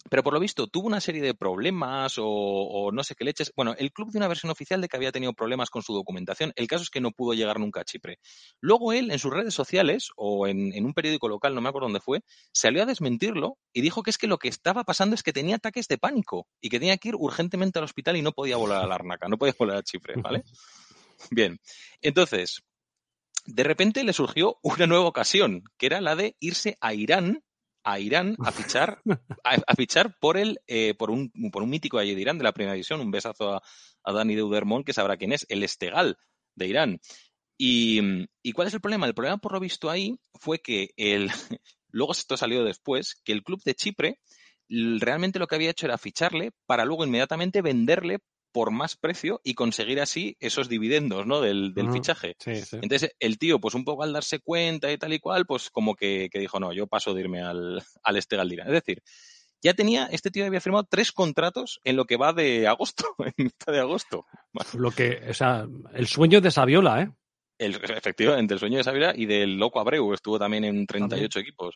pero por lo visto tuvo una serie de problemas o, o no sé qué leches. Bueno, el club dio una versión oficial de que había tenido problemas con su documentación. El caso es que no pudo llegar nunca a Chipre. Luego él, en sus redes sociales o en, en un periódico local, no me acuerdo dónde fue, salió a desmentirlo y dijo que es que lo que estaba pasando es que tenía ataques de pánico y que tenía que ir urgentemente al hospital y no podía volar a Lárnaca, no podía volar a Chipre, ¿vale? Bien, entonces, de repente le surgió una nueva ocasión, que era la de irse a Irán, a Irán a fichar, a, fichar por el, eh, por un, por un mítico allí de Irán de la primera división. Un besazo a, a Dani Deudermont, que sabrá quién es, el Estegal de Irán. Y, ¿Y cuál es el problema? El problema, por lo visto ahí, fue que el, luego esto salió después, que el club de Chipre realmente lo que había hecho era ficharle para luego inmediatamente venderle por más precio y conseguir así esos dividendos ¿no? del, fichaje. Sí, sí. Entonces, el tío, pues un poco al darse cuenta y tal y cual, pues como que, que dijo, no, yo paso de irme al, al Estegal de Irán. Es decir, ya tenía, este tío había firmado tres contratos en lo que va de agosto, en mitad de agosto. Lo que, o sea, el sueño de Saviola, ¿eh? El, efectivamente, el sueño de Savira y del Loco Abreu, estuvo también en 38 equipos.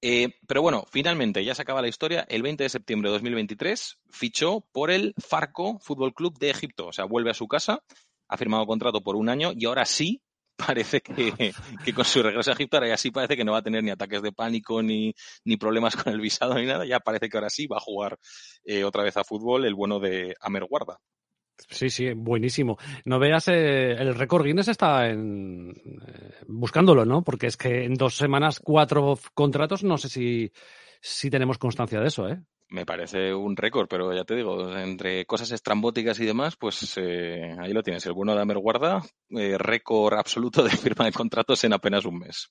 Eh, pero bueno, finalmente ya se acaba la historia. El 20 de septiembre de 2023 fichó por el Farco Fútbol Club de Egipto. O sea, vuelve a su casa, ha firmado contrato por un año y ahora sí parece que, con su regreso a Egipto ahora ya sí parece que no va a tener ni ataques de pánico ni, ni problemas con el visado ni nada. Ya parece que ahora sí va a jugar eh, otra vez a fútbol el bueno de Amer Guarda. Sí, sí, buenísimo. No veas, eh, el récord Guinness está en, eh, buscándolo, ¿no? Porque es que en dos semanas cuatro contratos, no sé si, si tenemos constancia de eso, ¿eh? Me parece un récord, pero ya te digo, entre cosas estrambóticas y demás, pues eh, ahí lo tienes. El bueno de Amer Guarda, récord absoluto de firma de contratos en apenas un mes.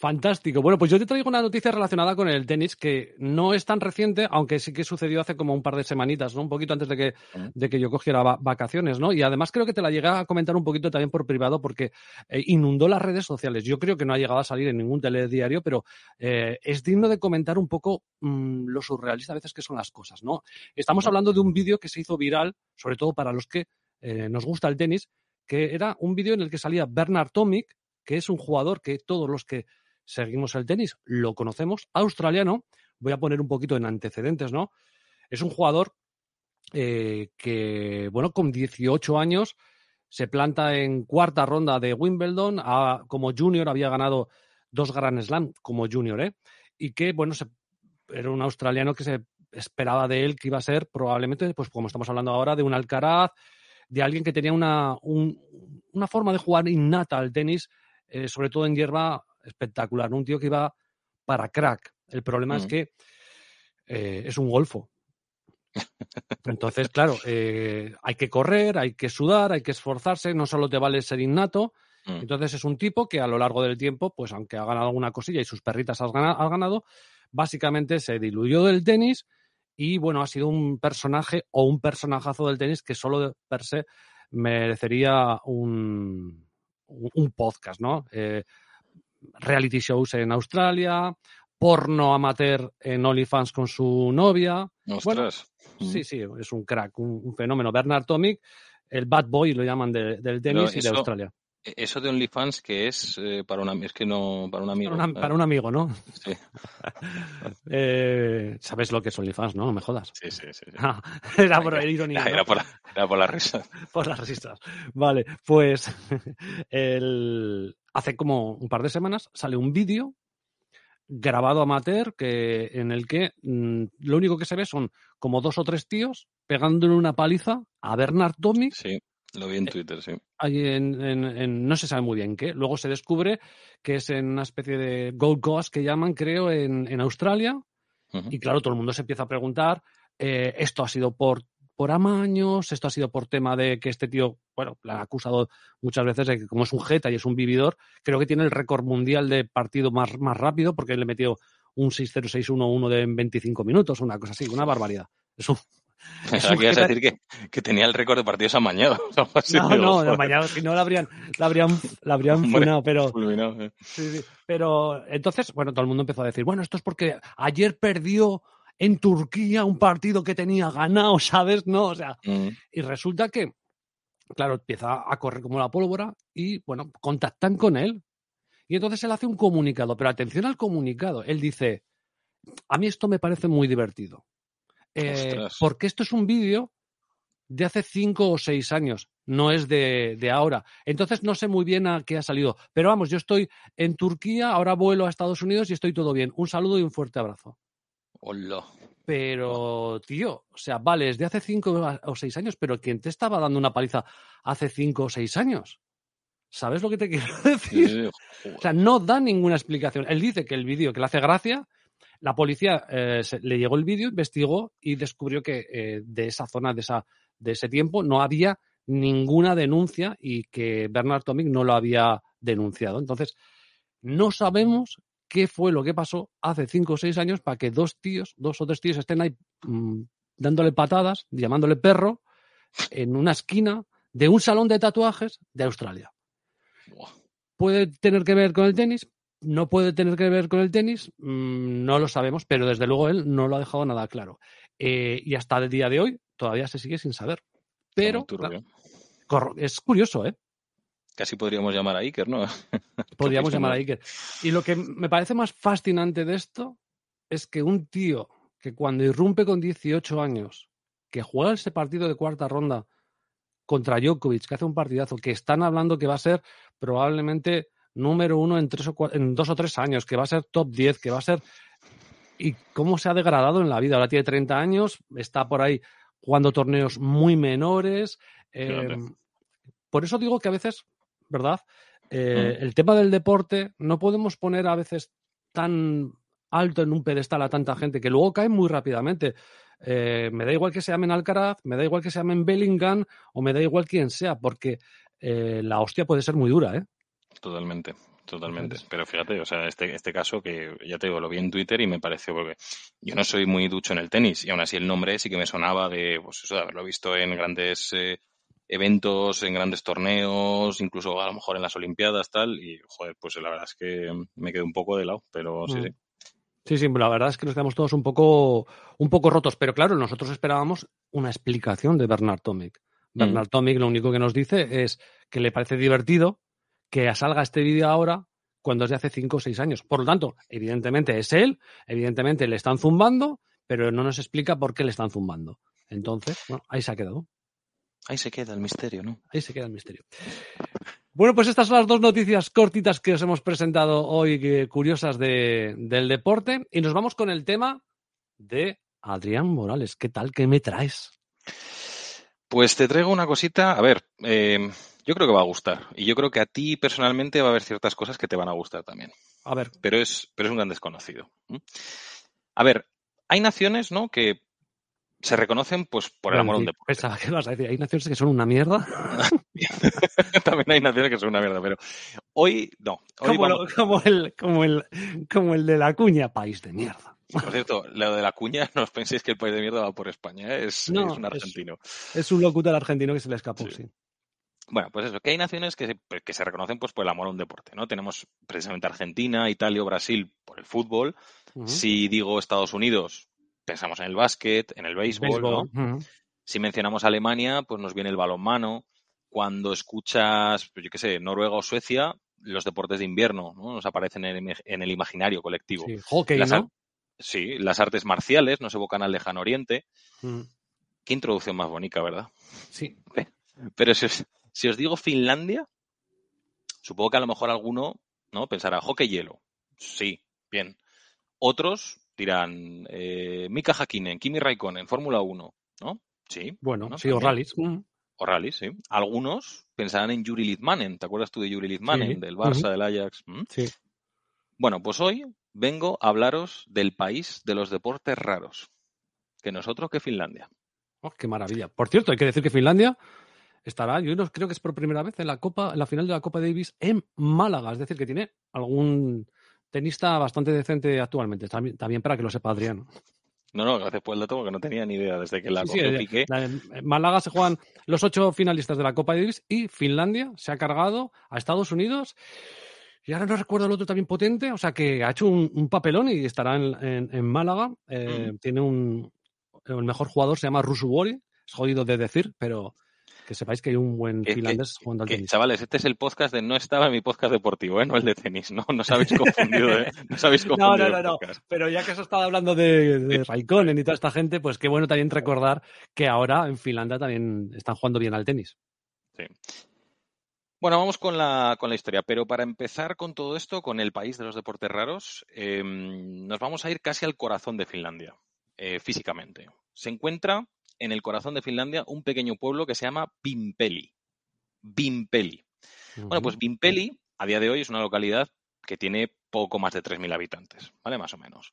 Fantástico. Bueno, pues yo te traigo una noticia relacionada con el tenis que no es tan reciente, aunque sí que sucedió hace como un par de semanitas, ¿no? Un poquito antes de que, de que yo cogiera va- vacaciones, ¿no? Y además creo que te la llegué a comentar un poquito también por privado porque eh, inundó las redes sociales. Yo creo que no ha llegado a salir en ningún telediario, pero eh, es digno de comentar un poco mm, lo surrealista a veces que son las cosas, ¿no? Estamos hablando de un vídeo que se hizo viral, sobre todo para los que eh, nos gusta el tenis, que era un vídeo en el que salía Bernard Tomic, que es un jugador que todos los que seguimos el tenis lo conocemos, australiano. Voy a poner un poquito en antecedentes, ¿no? Es un jugador eh, que, bueno, con 18 años se planta en cuarta ronda de Wimbledon. Como junior había ganado dos Grand Slam como junior, ¿eh? Y que, bueno, se- era un australiano que se esperaba de él que iba a ser probablemente, pues como estamos hablando ahora, de un Alcaraz, de alguien que tenía una, un- una forma de jugar innata al tenis, eh, sobre todo en hierba, espectacular. Un tío que iba para crack. El problema es Mm. que eh, es un golfo. Entonces, claro, eh, hay que correr, hay que sudar, hay que esforzarse, no solo te vale ser innato. Mm. Entonces es un tipo que a lo largo del tiempo, pues aunque ha ganado alguna cosilla y sus perritas ha ganado, básicamente se diluyó del tenis y bueno, ha sido un personaje o un personajazo del tenis que solo de per se merecería un, un un podcast, ¿no? Eh, reality shows en Australia, porno amateur en OnlyFans con su novia. Ostras. Sí, sí, es un crack, un, un fenómeno. Bernard Tomic, el bad boy lo llaman de- del tenis y de Australia. E- Eso de OnlyFans que es eh, para una es que no para un amigo. Para, una- para un amigo, ¿no? Sí, Eh, ¿Sabes lo que es OnlyFans, no? No me jodas. sí, sí, sí, sí. Ah, era por ironía. ¿no? Era por la, era por la risa. por las risas. Vale, pues el... hace como un par de semanas sale un vídeo grabado amateur que, en el que mm, lo único que se ve son como dos o tres tíos pegándole una paliza a Bernard Tomic Sí, lo vi en Twitter, sí. ahí en, en- en- no se sabe muy bien qué. Luego se descubre que es en una especie de Gold Coast que llaman, creo, en, en Australia. Y claro, todo el mundo se empieza a preguntar, eh, esto ha sido por, por amaños, esto ha sido por tema de que este tío, bueno, le han acusado muchas veces de que como es un jeta y es un vividor, creo que tiene el récord mundial de partido más, más rápido porque le metió un 6-0-6-1-1 de en 25 minutos, una cosa así, una barbaridad. Es un- Pensaba un que ibas a jeta- decir que, que tenía el récord de partidos amañados. No, no, mañana si no la habrían, la habrían, la habrían funado, pero, fulminado, eh. Sí, sí. Pero entonces, bueno, todo el mundo empezó a decir, bueno, esto es porque ayer perdió en Turquía un partido que tenía ganado, ¿sabes? No, o sea, Mm. y resulta que, claro, empieza a correr como la pólvora y, bueno, contactan con él. Y entonces él hace un comunicado, pero atención al comunicado. Él dice, a mí esto me parece muy divertido. Eh, porque esto es un vídeo de hace cinco o seis años, no es de, de ahora. Entonces no sé muy bien a qué ha salido. Pero vamos, yo estoy en Turquía, ahora vuelo a Estados Unidos y estoy todo bien. Un saludo y un fuerte abrazo. Hola. Pero, tío, o sea, vale, es de hace cinco o seis años, pero ¿quién te estaba dando una paliza hace cinco o seis años? ¿Sabes lo que te quiero decir? sí, sí. O sea, no da ninguna explicación. Él dice que el vídeo, que le hace gracia, la policía eh, se- le llegó el vídeo, investigó y descubrió que eh, de esa zona, de, esa, de ese tiempo, no había ninguna denuncia y que Bernard Tomic no lo había denunciado. Entonces, no sabemos qué fue lo que pasó hace cinco o seis años para que dos tíos, dos o tres tíos estén ahí mm, dándole patadas, llamándole perro, en una esquina de un salón de tatuajes de Australia. ¿Puede tener que ver con el tenis? ¿No puede tener que ver con el tenis? Mm, no lo sabemos, pero desde luego él no lo ha dejado nada claro. Eh, y hasta el día de hoy todavía se sigue sin saber. Pero claro, corro- es curioso, ¿eh? Casi podríamos llamar a Iker, ¿no? Podríamos llamar a? Iker. Y lo que me parece más fascinante de esto es que un tío que cuando irrumpe con 18 años, que juega ese partido de cuarta ronda contra Djokovic, que hace un partidazo, que están hablando que va a ser probablemente número uno en, tres o en dos o tres años, que va a ser top 10, que va a ser... ¿Y cómo se ha degradado en la vida? Ahora tiene 30 años, está por ahí jugando torneos muy menores. eh, Fíjate. por eso digo que a veces, ¿verdad? Eh, El tema del deporte no podemos poner a veces tan alto en un pedestal a tanta gente que luego cae muy rápidamente. Eh, me da igual que se llamen Alcaraz, me da igual que se llamen Bellingham o me da igual quién sea, porque eh, la hostia puede ser muy dura, ¿eh? Totalmente, totalmente. Pero fíjate, o sea, este, este caso que ya te digo, lo vi en Twitter y me pareció porque yo no soy muy ducho en el tenis y aún así el nombre sí que me sonaba de, pues eso, de haberlo visto en grandes eh, eventos, en grandes torneos, incluso a lo mejor en las Olimpiadas, tal, y joder, pues la verdad es que me quedé un poco de lado, pero sí, Mm. sí. Sí, sí, la verdad es que nos quedamos todos un poco, un poco rotos, pero claro, nosotros esperábamos una explicación de Bernard Tomic. Mm. Bernard Tomic lo único que nos dice es que le parece divertido que salga este vídeo ahora cuando es de hace 5 o 6 años. Por lo tanto, evidentemente es él, evidentemente le están zumbando, pero no nos explica por qué le están zumbando. Entonces, bueno, ahí se ha quedado. Ahí se queda el misterio, ¿no? Ahí se queda el misterio. Bueno, pues estas son las dos noticias cortitas que os hemos presentado hoy, curiosas de- del deporte. Y nos vamos con el tema de Adrián Morales, ¿qué tal? ¿Qué me traes? Pues te traigo una cosita, a ver, eh, yo creo que va a gustar y yo creo que a ti personalmente va a haber ciertas cosas que te van a gustar también, A ver, pero es, pero es un gran desconocido. A ver, hay naciones, ¿no? Que se reconocen, pues, por el amor a un deporte. Pensaba que ibas a decir, hay naciones que son una mierda. También hay naciones que son una mierda, pero hoy no. Hoy Como, vamos- lo- como el, como, el, como el de la cuña, país de mierda. Por cierto, lo de la cuña, no os penséis que el país de mierda va por España, ¿eh? es, No, es un es- argentino. Es un locutor argentino que se le escapó, Sí. sí. Bueno, pues eso, que hay naciones que se, que se reconocen pues por el amor a un deporte, ¿no? Tenemos precisamente Argentina, Italia o Brasil por el fútbol. Si digo Estados Unidos, pensamos en el básquet, en el béisbol, ¿no? Si mencionamos Alemania, pues nos viene el balonmano. Cuando escuchas, pues yo qué sé, Noruega o Suecia, los deportes de invierno, ¿no? Nos aparecen en el, imi- en el imaginario colectivo. Sí, Hockey, Las ¿no? Sí, las artes marciales nos evocan al lejano oriente. Ujú. Qué introducción más bonita, ¿verdad? Sí. Pero si os, si os digo Finlandia, supongo que a lo mejor alguno ¿no? pensará, hockey hielo. Sí, bien. Otros dirán, eh, Mika Hakkinen, Kimi Raikkonen, Fórmula 1, ¿no? Sí. Bueno, ¿no? sí, o rallies. Ujú. O rally, sí. Algunos pensarán en Yuri Litmanen. ¿Te acuerdas tú de Yuri Litmanen? Sí. Del Barça, del Ajax. ¿Mm? Sí. Bueno, pues hoy vengo a hablaros del país de los deportes raros. Que nosotros que Finlandia. Oh, qué maravilla. Por cierto, hay que decir que Finlandia estará, yo creo que es por primera vez en la Copa, en la final de la Copa Davis en Málaga. Es decir, que tiene algún tenista bastante decente actualmente. También, para que lo sepa Adrián. No, no, gracias por el dato porque no tenía ni idea desde que la Sí, cogió eh, Piqué. la- en Málaga se juegan los ocho finalistas de la Copa Davis y Finlandia se ha cargado a Estados Unidos. Y ahora no recuerdo el otro también potente, o sea que ha hecho un, un papelón y estará en, en- en Málaga. Eh, Tiene un. El mejor jugador se llama Rusu Wori, es jodido de decir, pero que sepáis que hay un buen Que- que- finlandés jugando al tenis. chavales, este es el podcast de no estaba en mi podcast deportivo, ¿eh? no el de tenis. No, no os habéis confundido, ¿eh? No os habéis No, confundido. no, no, no. podcast. Pero ya que se estaba hablando de, de Raikkonen y toda esta gente, pues qué bueno también recordar que ahora en Finlandia también están jugando bien al tenis. Sí. Bueno, vamos con la, con la historia, pero para empezar con todo esto, con el país de los deportes raros, eh, nos vamos a ir casi al corazón de Finlandia, eh, físicamente. Se encuentra en el corazón de Finlandia un pequeño pueblo que se llama Vimpeli. Vimpeli. Bueno, pues Vimpeli, a día de hoy, es una localidad que tiene poco más de 3.000 habitantes, ¿vale? Más o menos.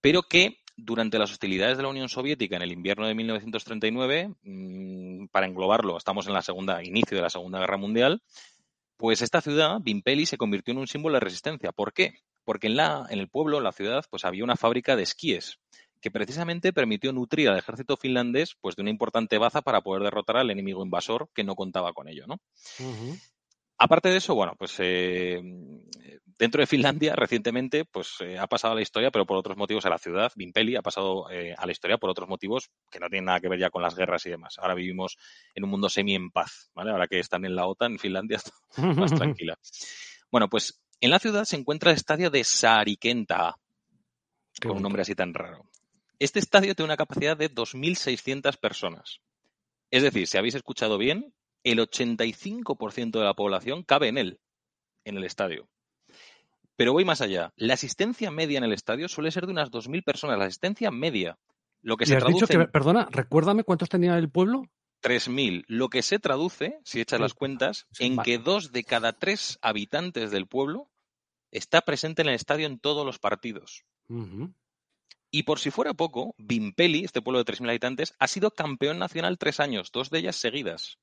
Pero que durante las hostilidades de la Unión Soviética en el invierno de 1939, mmm, para englobarlo, estamos en la segunda, inicio de la Segunda Guerra Mundial, pues esta ciudad, Vimpeli, se convirtió en un símbolo de resistencia. ¿Por qué? Porque en, la, en el pueblo, en la ciudad, pues había una fábrica de esquíes que precisamente permitió nutrir al ejército finlandés pues de una importante baza para poder derrotar al enemigo invasor que no contaba con ello, ¿no? Aparte de eso, bueno, pues eh, dentro de Finlandia recientemente pues eh, ha pasado a la historia, pero por otros motivos a la ciudad, Vimpeli ha pasado eh, a la historia por otros motivos que no tienen nada que ver ya con las guerras y demás. Ahora vivimos en un mundo semi en paz, ¿vale? Ahora que están en la OTAN, Finlandia está más tranquila. Bueno, pues en la ciudad se encuentra el estadio de Saarikenta, con un nombre así tan raro. Este estadio tiene una capacidad de 2.600 personas. Es decir, si habéis escuchado bien, el 85% de la población cabe en él, en el estadio. Pero voy más allá. La asistencia media en el estadio suele ser de unas 2.000 personas. La asistencia media. Lo que Y se has dicho traduce que, en perdona, recuérdame cuántos tenía el pueblo. 3.000. Lo que se traduce, si echas Sí. las cuentas, Sí, en vale. que dos de cada tres habitantes del pueblo está presente en el estadio en todos los partidos. Y por si fuera poco, Vimpeli, este pueblo de 3.000 habitantes, ha sido campeón nacional tres años, dos de ellas seguidas.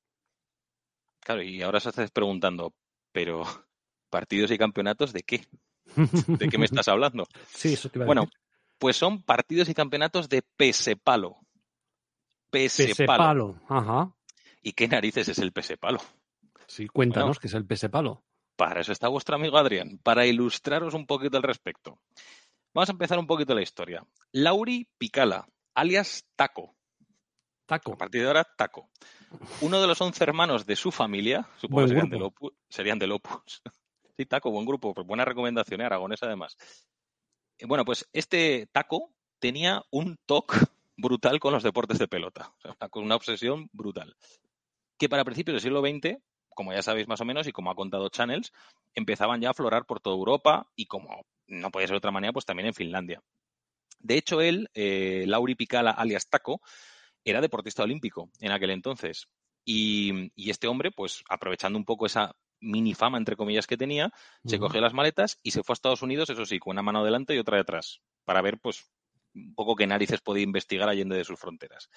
Claro, y ahora os estáis preguntando, pero ¿partidos y campeonatos de qué? ¿De qué me estás hablando? Sí, eso te iba a Bueno, decir. pues son partidos y campeonatos de pesepalo. Pesepalo. Pesepalo. Ajá. ¿Y qué narices es el pesepalo? Sí, cuéntanos Bueno. que es el pesepalo. Para eso está vuestro amigo Adrián, para ilustraros un poquito al respecto. Vamos a empezar un poquito la historia. Lauri Picala, alias Taco. Taco. A partir de ahora, Taco. Uno de los once hermanos de su familia, supongo que serían, serían del Opus. Sí, Taco, buen grupo, pues buena recomendación, ¿eh? aragonesa además. Eh, Bueno, pues este Taco tenía un toque brutal con los deportes de pelota, o sea, una- con una obsesión brutal. Que para principios del siglo XX, como ya sabéis más o menos y como ha contado Channels, empezaban ya a aflorar por toda Europa y como no podía ser de otra manera, pues también en Finlandia. De hecho, él, eh, Lauri Picala, alias Taco, era deportista olímpico en aquel entonces. Y, y este hombre, pues aprovechando un poco esa mini fama, entre comillas, que tenía, se cogió las maletas y se fue a Estados Unidos, eso sí, con una mano adelante y otra detrás, para ver, pues, un poco qué narices podía investigar allende de sus fronteras.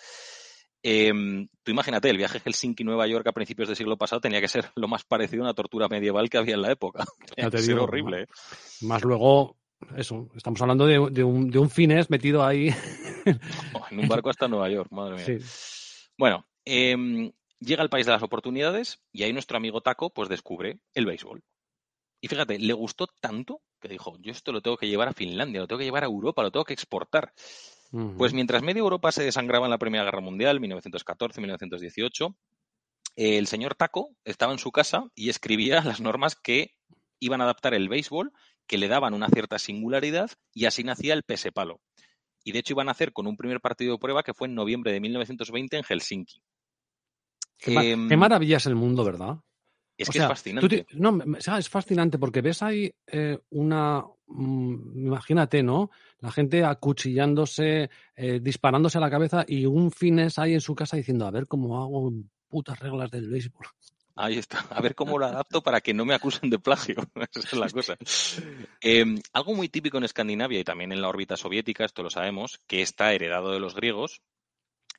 Em, tú imagínate, el viaje Helsinki-Nueva York a principios del siglo pasado tenía que ser lo más parecido a una tortura medieval que había en la época. Ya te digo, horrible. ¿eh? Más luego, eso, estamos hablando de, de un, de un finés metido ahí. En un barco hasta Nueva York, madre mía. Sí. Bueno, em, llega al país de las oportunidades y ahí nuestro amigo Taco pues descubre el béisbol. Y fíjate, le gustó tanto que dijo, yo esto lo tengo que llevar a Finlandia, lo tengo que llevar a Europa, lo tengo que exportar. Pues mientras media Europa se desangraba en la Primera Guerra Mundial, 1914-1918, el señor Taco estaba en su casa y escribía las normas que iban a adaptar el béisbol, que le daban una cierta singularidad y así nacía el pese palo. Y de hecho iban a hacer con un primer partido de prueba que fue en noviembre de 1920 en Helsinki. Qué, ma- qué maravilla es el mundo, ¿verdad? Es O que sea, es fascinante. te- no, es fascinante porque ves ahí eh, una. Mm, imagínate, ¿no? La gente acuchillándose, eh, disparándose a la cabeza y un fines ahí en su casa diciendo, a ver cómo hago putas reglas del béisbol. Ahí está. A ver cómo lo adapto para que no me acusen de plagio. Esa es la cosa. Eh, algo muy típico en Escandinavia y también en la órbita soviética, esto lo sabemos, que está heredado de los griegos,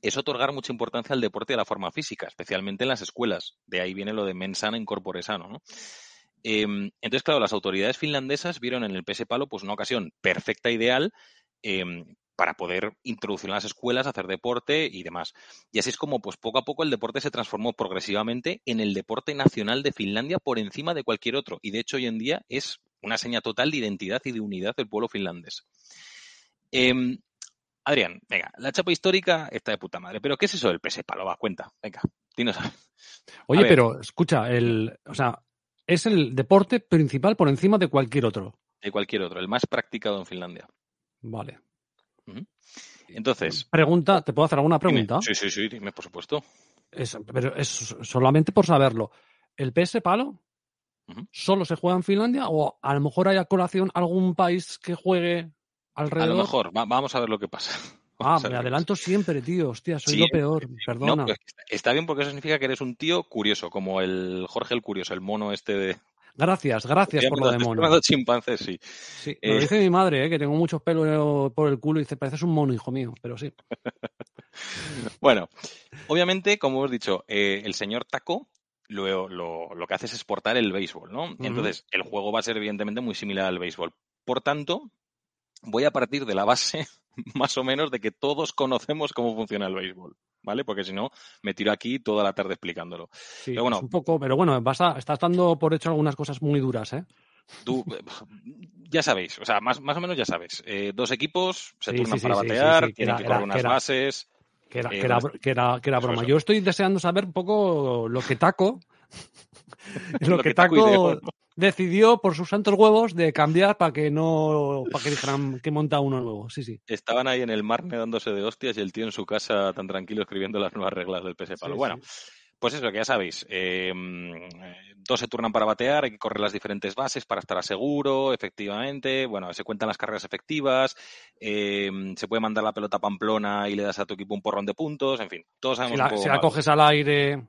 es otorgar mucha importancia al deporte y a la forma física, especialmente en las escuelas. De ahí viene lo de mens sana in corpore sano, ¿no? Eh, entonces, claro, las autoridades finlandesas vieron en el PS Palo pues, una ocasión perfecta, ideal, eh, para poder introducir en las escuelas, hacer deporte y demás. Y así es como, pues poco a poco, el deporte se transformó progresivamente en el deporte nacional de Finlandia por encima de cualquier otro. Y de hecho, hoy en día es una seña total de identidad y de unidad del pueblo finlandés. Eh, Adrián, venga, la chapa histórica está de puta madre. Pero ¿qué es eso del PS Palo? Va, cuenta, venga, dinos. Oye, pero escucha, el, o sea, es el deporte principal por encima de cualquier otro. De cualquier otro, el más practicado en Finlandia. Vale. Entonces, Pregunta, ¿te puedo hacer alguna dime. pregunta? Sí, sí, sí, dime, por supuesto. Es- pero es solamente por saberlo. ¿El PS Palo solo se juega en Finlandia o a lo mejor hay a colación algún país que juegue A alrededor? lo mejor, va- vamos a ver lo que pasa. Ah, me adelanto siempre, tío. Hostia, soy Sí, lo peor. Perdona. pues está- bien porque eso significa que eres un tío curioso, como el Jorge el Curioso, el mono este de... Gracias, gracias por lo de mono. chimpancés, sí. Sí, lo Eh, dice mi madre, eh, que tengo muchos pelos por el culo y dice, pareces un mono, hijo mío. Pero sí. Bueno, obviamente, como hemos dicho, eh, el señor Taco lo, lo- lo que hace es exportar el béisbol, ¿no? Entonces, el juego va a ser evidentemente muy similar al béisbol. Por tanto, voy a partir de la base, más o menos, de que todos conocemos cómo funciona el béisbol, ¿vale? Porque si no, me tiro aquí toda la tarde explicándolo. Sí, Pero bueno. un poco, pero bueno, vas a, estás dando por hecho algunas cosas muy duras, ¿eh? Tú, ya sabéis, o sea, más, más o menos ya sabes. Eh, dos equipos se Sí, turnan sí, para batear, tienen que correr unas bases. Que era, Eh, que era, que era, que era eso, broma. Yo estoy deseando saber un poco lo que Taco, lo, Lo que que Taco. Decidió por sus santos huevos de cambiar para que no, para que dijeran que monta uno nuevo. Sí, sí. Estaban ahí en el Marne dándose de hostias y el tío en su casa tan tranquilo escribiendo las nuevas reglas del PS Palo. Sí, bueno, pues eso, que ya sabéis. eh, dos se turnan para batear, hay que correr las diferentes bases para estar a seguro, efectivamente. Bueno, se cuentan las carreras efectivas, eh, se puede mandar la pelota a Pamplona y le das a tu equipo un porrón de puntos, en fin, todos Si sabemos un poco si la coges al aire,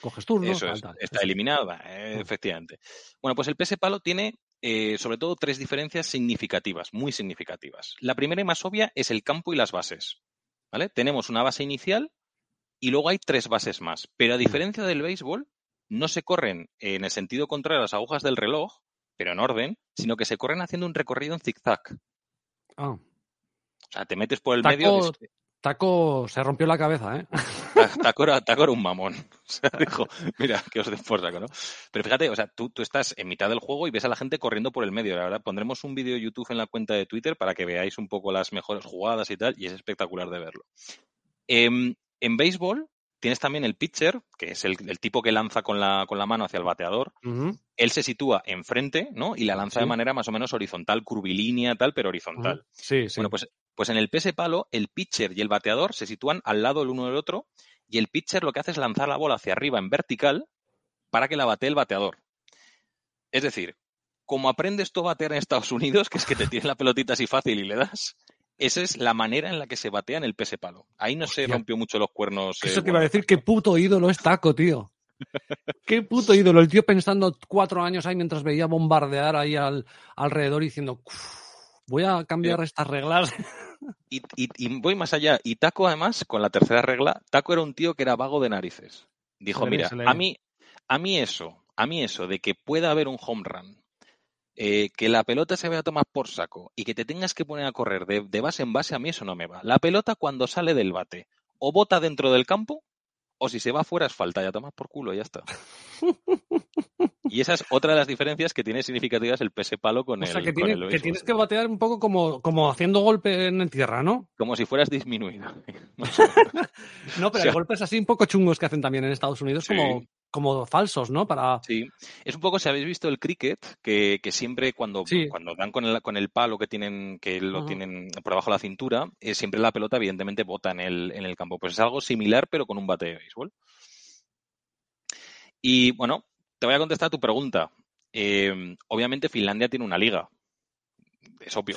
coges turno. Eso tal, es, tal. está eliminado, eh, Mm. efectivamente. Bueno, pues el PS Palo tiene eh, sobre todo tres diferencias significativas, muy significativas. La primera y más obvia es el campo y las bases. ¿Vale? Tenemos una base inicial y luego hay tres bases más. Pero a diferencia del béisbol, no se corren en el sentido contrario a las agujas del reloj, pero en orden, sino que se corren haciendo un recorrido en zigzag. Ah, O sea, te metes por el Taco- medio. Taco se rompió la cabeza, ¿eh? Taco era un mamón. O sea, dijo, mira, que os den por saco, ¿no? Pero fíjate, o sea, tú, tú estás en mitad del juego y ves a la gente corriendo por el medio. La verdad, pondremos un vídeo de YouTube en la cuenta de Twitter para que veáis un poco las mejores jugadas y tal, y es espectacular de verlo. Em, en béisbol tienes también el pitcher, que es el, el tipo que lanza con la, con la mano hacia el bateador. Él se sitúa enfrente, ¿no? Y la lanza Sí. de manera más o menos horizontal, curvilínea, tal, pero horizontal. Sí, sí. Bueno, pues, pues en el PS palo, el pitcher y el bateador se sitúan al lado el uno del otro y el pitcher lo que hace es lanzar la bola hacia arriba en vertical para que la batee el bateador. Es decir, como aprendes tú a batear en Estados Unidos, que es que te tienes la pelotita así fácil y le das, Esa es la manera en la que se batea en el pese palo. Ahí no se rompió mucho los cuernos. eh, Eso que iba a decir, qué puto ídolo es Taco, tío. Qué puto ídolo. El tío pensando cuatro años ahí mientras veía bombardear ahí al, alrededor y diciendo, "Uf, voy a cambiar estas reglas. Y, y- y voy más allá. Y Taco, además, con la tercera regla, Taco era un tío que era vago de narices. Dijo, mira, a ve". mí, a mí eso, a mí eso de que pueda haber un home run, eh, que la pelota se vaya a tomar por saco y que te tengas que poner a correr de, de base en base, a mí eso no me va. La pelota cuando sale del bate, o bota dentro del campo, o si se va afuera es falta, ya tomas por culo, ya está. Y esa es otra de las diferencias que tiene significativas el pese palo con O el sea, que, tiene- el tienes que batear un poco como, como haciendo golpe en tierra, ¿no? Como si fueras disminuido. No, pero hay golpes así un poco chungos que hacen también en Estados Unidos Sí. como, como falsos, ¿no? Para... Sí, es un poco, si habéis visto el cricket, que, que siempre cuando, Sí. cuando dan con el, con el palo que tienen, que lo tienen por debajo de la cintura, eh, siempre la pelota evidentemente bota en el, en el campo. Pues es algo similar, pero con un bate de béisbol. Y bueno, te voy a contestar a tu pregunta. Eh, obviamente Finlandia tiene una liga. Es obvio.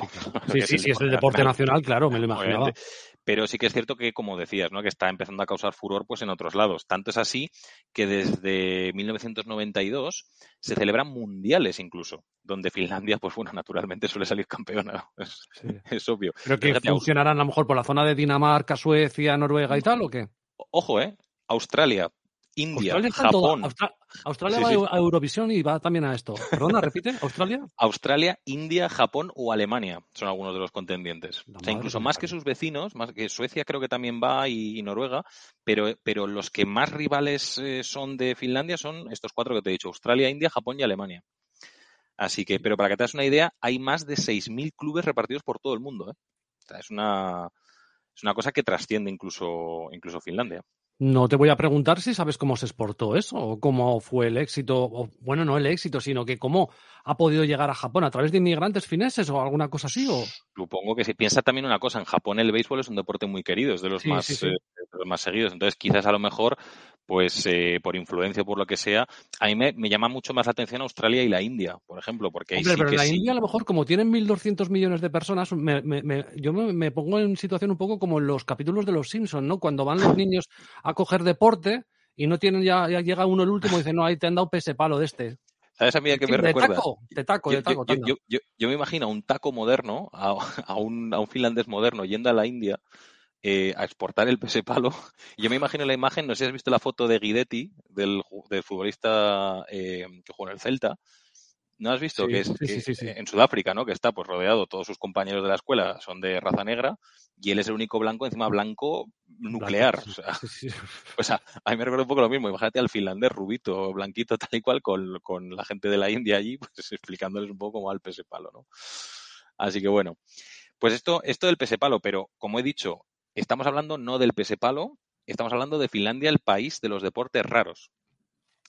Sí, sí, sí, es el deporte nacional, claro, me lo imaginaba. Obviamente. Pero sí que es cierto que, como decías, ¿no? que está empezando a causar furor pues, en otros lados. Tanto es así que desde 1992 se celebran mundiales incluso, donde Finlandia, pues bueno, naturalmente suele salir campeona. Es, Sí. es obvio. Pero que Fíjate, funcionarán a lo mejor por la zona de Dinamarca, Suecia, Noruega y tal, ¿o qué? Ojo, ¿eh? Australia, India, Australia Japón, Austra- Australia Sí, va sí. a Eurovisión y va también a esto. Perdona, repite, ¿Australia? Australia, India, Japón o Alemania son algunos de los contendientes. La O sea, incluso más que sus vecinos, más que Suecia creo que también va y, y Noruega, pero, pero los que más rivales eh, son de Finlandia son estos cuatro que te he dicho, Australia, India, Japón y Alemania. Así que, pero para que te hagas una idea, hay más de 6.000 clubes repartidos por todo el mundo. ¿eh? O sea, es una, es una cosa que trasciende incluso, incluso Finlandia. No te voy a preguntar si sabes cómo se exportó eso o cómo fue el éxito, o bueno, no el éxito, sino que cómo ha podido llegar a Japón a través de inmigrantes fineses o alguna cosa así. O... Supongo que si piensa también una cosa, en Japón el béisbol es un deporte muy querido, es de los Sí, más sí, sí. eh, de los más seguidos. Entonces, quizás a lo mejor, pues eh, por influencia o por lo que sea, a mí me, me llama mucho más la atención Australia y la India, por ejemplo, porque ahí Hombre, sí pero que la sí. India a lo mejor, como tienen 1.200 millones de personas, me- me- me- yo me, pongo en situación un poco como en los capítulos de Los Simpsons, ¿no? Cuando van los niños a coger deporte y no tienen ya, ya llega uno el último y dice, no, ahí te han dado pese palo de este. ¿Sabes a mí a qué Sí, me de recuerda? taco, de taco, Yo, de taco. yo- yo- tanda. yo- yo- yo me imagino a un taco moderno, a, a un, a un finlandés moderno yendo a la India eh, a exportar el pese palo. Yo me imagino la imagen, no sé si has visto la foto de Guidetti, del, del futbolista eh, que juega en el Celta. ¿No has visto? Sí, que es sí, sí, en Sudáfrica, ¿no? Que está pues rodeado, todos sus compañeros de la escuela son de raza negra y él es el único blanco, encima blanco nuclear. Blanco, O sea, a mí me recuerda un poco lo mismo. Imagínate al finlandés rubito, blanquito, tal y cual, con, con la gente de la India allí, pues explicándoles un poco cómo va el pese palo, ¿no? Así que bueno, pues esto, esto del pese palo, pero como he dicho, estamos hablando no del pese palo, estamos hablando de Finlandia, el país de los deportes raros.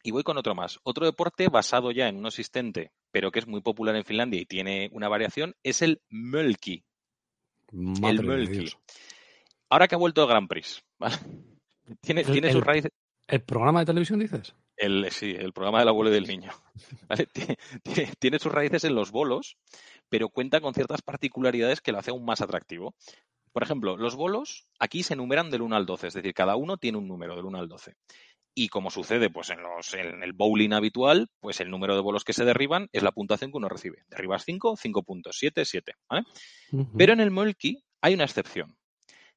Y voy con otro más. Otro deporte basado ya en uno existente, pero que es muy popular en Finlandia y tiene una variación, es el mölki. Madre el mölki. Ahora que ha vuelto el Grand Prix, ¿vale? Tiene, El- tiene el- sus raíces. ¿El programa de televisión dices? El, sí, el programa del abuelo y del niño. ¿Vale? Tiene, tiene- tiene sus raíces en los bolos, pero cuenta con ciertas particularidades que lo hace aún más atractivo. Por ejemplo, los bolos aquí se enumeran del 1 al 12, es decir, cada uno tiene un número del 1 al 12. Y como sucede pues en, los, en el bowling habitual, pues el número de bolos que se derriban es la puntuación que uno recibe. Derribas 5, 5 puntos, 7, 7. ¿vale? Ujú. Pero en el Molki hay una excepción.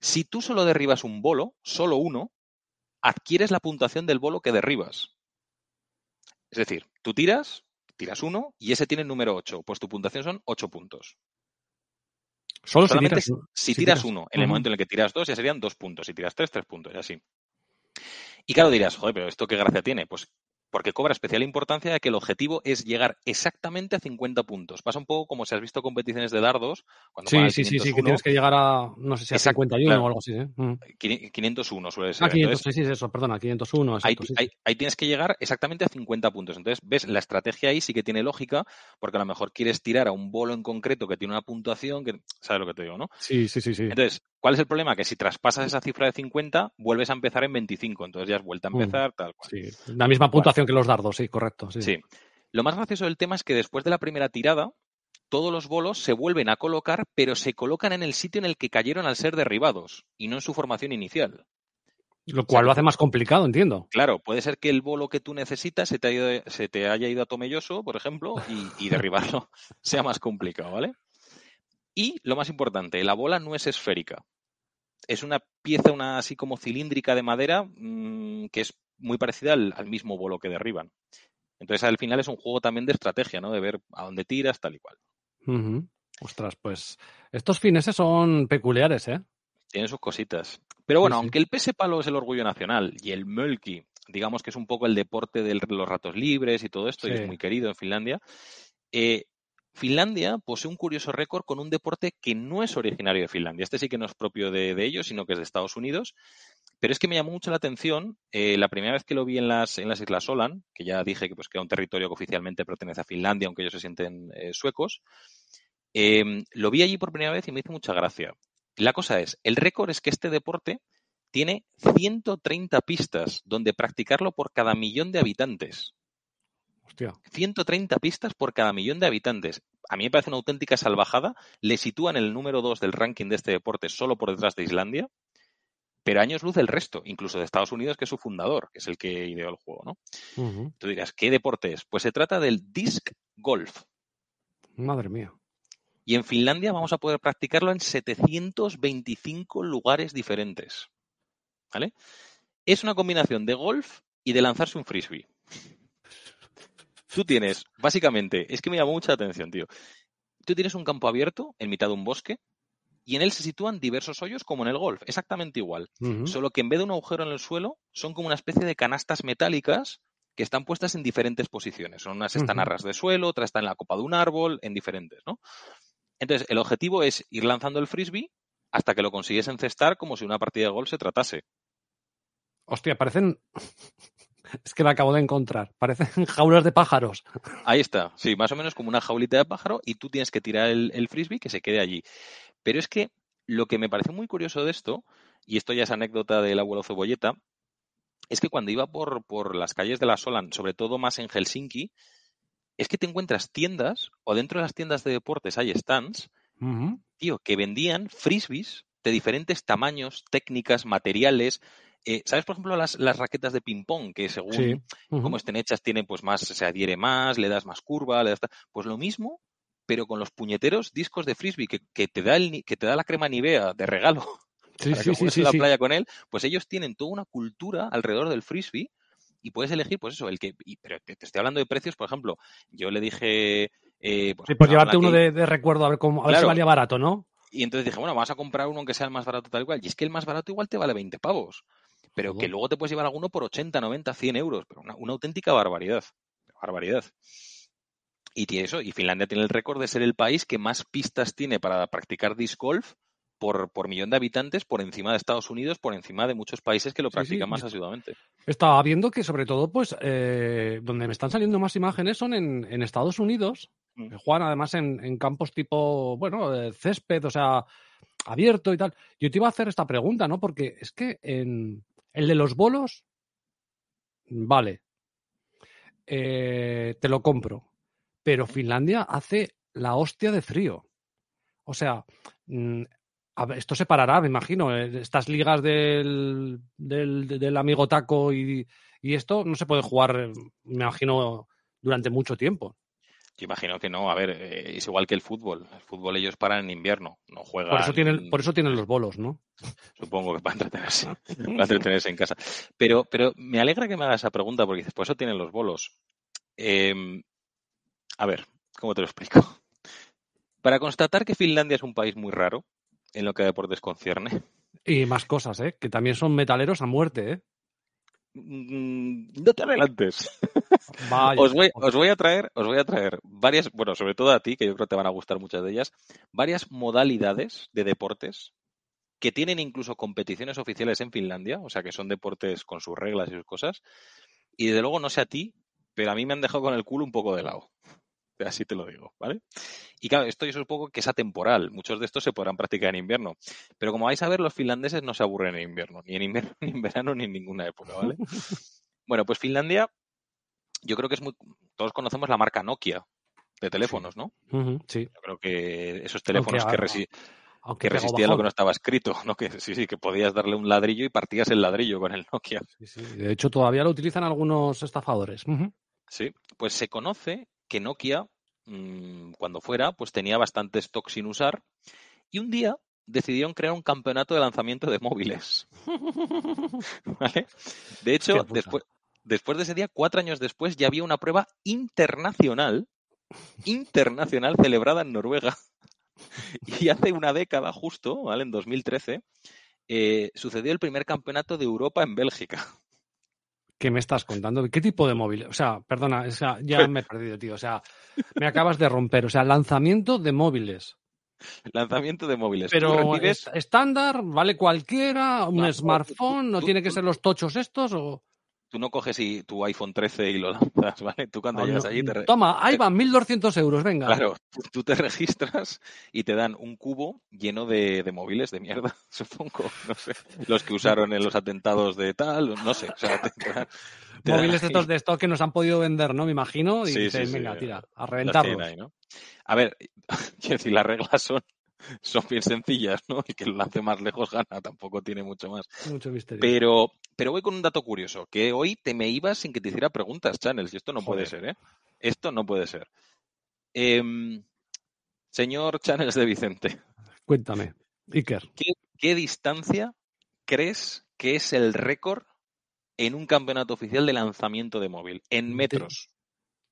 Si tú solo derribas un bolo, solo uno, adquieres la puntuación del bolo que derribas. Es decir, tú tiras, tiras uno y ese tiene el número 8, pues tu puntuación son 8 puntos. Solo si Solamente tiras, si tiras uno, en el momento en el que tiras dos ya serían dos puntos, si tiras tres, tres puntos y así. Y claro dirás, joder, pero ¿esto qué gracia tiene? Pues porque cobra especial importancia de que el objetivo es llegar exactamente a 50 puntos. Pasa un poco como si has visto competiciones de dardos. Cuando Sí, sí, sí, sí, que 501, tienes que llegar a, no sé si a Exacto, 51 claro. o algo así, ¿eh? Mm. Quini- 501 suele ser. Ah, 500, Entonces, sí, sí, eso, perdona, 501, ahí, exacto, sí, ahí- sí. ahí tienes que llegar exactamente a 50 puntos. Entonces, ves, la estrategia ahí sí que tiene lógica, porque a lo mejor quieres tirar a un bolo en concreto que tiene una puntuación que, ¿sabes lo que te digo, no? Sí, sí, sí, sí. Entonces, ¿cuál es el problema? Que si traspasas esa cifra de 50, vuelves a empezar en 25. Entonces ya has vuelto a Mm. empezar, tal cual. Sí, La misma puntuación que los dardos, sí, correcto. Sí. Sí. Lo más gracioso del tema es que después de la primera tirada, todos los bolos se vuelven a colocar, pero se colocan en el sitio en el que cayeron al ser derribados y no en su formación inicial. Lo cual lo hace más complicado, entiendo. Claro, puede ser que el bolo que tú necesitas se te, haya ido- se te haya ido a Tomelloso, por ejemplo, y, y derribarlo sea más complicado, ¿vale? Y lo más importante, la bola no es esférica. Es una pieza, una así como cilíndrica de madera, mm, que es muy parecida al, al mismo bolo que derriban. Entonces, al final es un juego también de estrategia, ¿no? De ver a dónde tiras, tal y cual. Ujú. Ostras, pues estos fineses son peculiares, ¿eh? Tiene sus cositas. Pero bueno, Sí, sí. aunque el pese palo es el orgullo nacional y el mölki, digamos que es un poco el deporte de los ratos libres y todo esto, y es muy querido en Finlandia, eh, Finlandia posee un curioso récord con un deporte que no es originario de Finlandia. Este sí que no es propio de, ellos, sino que es de Estados Unidos. Pero es que me llamó mucho la atención eh, la primera vez que lo vi en las, Islas Solan, que ya dije que, pues, que era un territorio que oficialmente pertenece a Finlandia, aunque ellos se sienten eh, suecos. eh, lo vi allí por primera vez y me hizo mucha gracia. La cosa es, el récord es que este deporte tiene 130 pistas donde practicarlo por cada millón de habitantes. Hostia. 130 pistas por cada millón de habitantes. A mí me parece una auténtica salvajada. Le sitúan el número 2 del ranking de este deporte solo por detrás de Islandia, pero años luz el resto, incluso de Estados Unidos, que es su fundador, que es el que ideó el juego, ¿no? Tú dirás, ¿qué deporte es? Pues se trata del disc golf. Madre mía. Y en Finlandia vamos a poder practicarlo en 725 lugares diferentes. ¿Vale? Es una combinación de golf y de lanzarse un frisbee. Tú tienes, básicamente, es que me llamó mucha atención, tío. Tú tienes un campo abierto en mitad de un bosque y en él se sitúan diversos hoyos como en el golf, exactamente igual. Solo que en vez de un agujero en el suelo, son como una especie de canastas metálicas que están puestas en diferentes posiciones. Son unas están a Ujú. ras de suelo, otras están en la copa de un árbol, en diferentes, ¿no? Entonces, el objetivo es ir lanzando el frisbee hasta que lo consigues encestar como si una partida de golf se tratase. Hostia, parecen. Es que la acabo de encontrar. Parecen jaulas de pájaros. Ahí está, sí, más o menos como una jaulita de pájaro y tú tienes que tirar el, el frisbee que se quede allí. Pero es que lo que me parece muy curioso de esto, y esto ya es anécdota del abuelo Cebolleta, es que cuando iba por, por las calles de la Solan, sobre todo más en Helsinki, es que te encuentras tiendas, o dentro de las tiendas de deportes hay stands, tío, que vendían frisbees de diferentes tamaños, técnicas, materiales. Eh, ¿Sabes, por ejemplo, las, las raquetas de ping-pong, que según Sí. Estén hechas, tienen pues más, se adhiere más, le das más curva, le das Pues lo mismo, pero con los puñeteros discos de frisbee que, que te da el, que te da la crema Nivea de regalo Sí, para sí, que sí, juegues sí, en la playa con él, pues ellos tienen toda una cultura alrededor del frisbee y puedes elegir, pues eso, el que, y- pero te, te estoy hablando de precios, por ejemplo, yo le dije, eh, pues, Sí, por llevarte uno que- de, de recuerdo a ver cómo, a ver si valía barato, ¿no? y entonces dije, bueno, vas a comprar uno que sea el más barato tal cual. Y es que el más barato igual te vale 20 pavos. Pero que luego te puedes llevar alguno por 80, 90, 100 euros. Pero una, una auténtica barbaridad. Barbaridad. Y tiene eso. Y Finlandia tiene el récord de ser el país que más pistas tiene para practicar disc golf por, por millón de habitantes, por encima de Estados Unidos, por encima de muchos países que lo Sí, sí, practican más asiduamente. Estaba viendo que sobre todo, pues, eh, donde me están saliendo más imágenes son en, en Estados Unidos, Mm. juegan además en, en campos tipo, bueno, eh, césped, o sea, abierto y tal. Yo te iba a hacer esta pregunta, ¿no? Porque es que en el de los bolos, vale, eh, te lo compro, pero Finlandia hace la hostia de frío. O sea, mm, ver, esto se parará, me imagino. eh, Estas ligas del, del, del amigo Taco y, y esto no se puede jugar, eh, me imagino, durante mucho tiempo. Yo imagino que no. A ver, eh, es igual que el fútbol. El fútbol ellos paran en invierno. No juegan. Por eso tienen, por eso tienen los bolos, ¿no? Supongo que para entretenerse, para entretenerse en casa. Pero, pero me alegra que me hagas esa pregunta porque dices, por eso tienen los bolos. Eh, a ver, ¿cómo te lo explico? Para constatar que Finlandia es un país muy raro en lo que a deportes concierne, Y más cosas, ¿eh? Que también son metaleros a muerte, ¿eh? Mm, no te adelantes. Vaya. Os voy, os voy a traer, os voy a traer varias, bueno, sobre todo a ti, que yo creo que te van a gustar muchas de ellas, varias modalidades de deportes que tienen incluso competiciones oficiales en Finlandia, o sea que son deportes con sus reglas y sus cosas. Y desde luego no sé a ti, pero a mí me han dejado con el culo un poco de lado. Así te lo digo, ¿vale? Y claro, esto yo supongo que es atemporal. Muchos de estos se podrán practicar en invierno. Pero como vais a ver, los finlandeses no se aburren en invierno, ni en invierno, ni en verano, ni en ninguna época, ¿vale? Bueno, pues Finlandia, yo creo que es muy. Todos conocemos la marca Nokia, de teléfonos, ¿no? Sí. Yo creo que esos teléfonos que, Aunque resistían lo que no estaba escrito, ¿no? Que sí, sí, que podías darle un ladrillo y partías el ladrillo con el Nokia. Sí, sí. De hecho, todavía lo utilizan algunos estafadores. Sí, pues se conoce que Nokia, mm, cuando fuera, pues tenía bastante stock sin usar y un día decidieron crear un campeonato de lanzamiento de móviles. ¿Vale? De hecho, después, después de ese día, cuatro años después, ya había una prueba internacional, internacional, celebrada en Noruega. Y hace una década, justo, ¿vale? En 2013, eh, sucedió el primer campeonato de Europa en Bélgica. ¿Qué me estás contando? ¿Qué tipo de móvil? O sea, perdona, o sea, ya me he perdido, tío. O sea, me acabas de romper. O sea, lanzamiento de móviles. Lanzamiento de móviles. Pero recibes- es- estándar, vale cualquiera, un No, smartphone, no tú- tiene que ser los tochos estos o... Tú no coges y tu iPhone 13 y lo lanzas, ¿vale? Tú cuando llegas allí te, re- Toma, ahí van, 1.200 euros, venga. Claro, tú, te registras y te dan un cubo lleno de, de móviles de mierda, supongo, no sé. Los que usaron en los atentados de tal, no sé. O sea, te, te dan- te dan Móviles estos de estos que nos han podido vender, ¿no? Me imagino. Y Sí, dicen, sí, sí, venga, eh, tira, a reventarlos. tienen ahí, ¿no? A ver, quiero decir, las reglas son, son bien sencillas, ¿no? El que lo lance más lejos gana, tampoco tiene mucho más. Mucho misterio. Pero, pero voy con un dato curioso, que hoy te me ibas sin que te hiciera preguntas, Channels, y esto no puede ser, ¿eh? Esto no puede ser. Em, señor Channels de Vicente, Cuéntame, Iker. ¿qué, qué distancia crees que es el récord en un campeonato oficial de lanzamiento de móvil? En metros.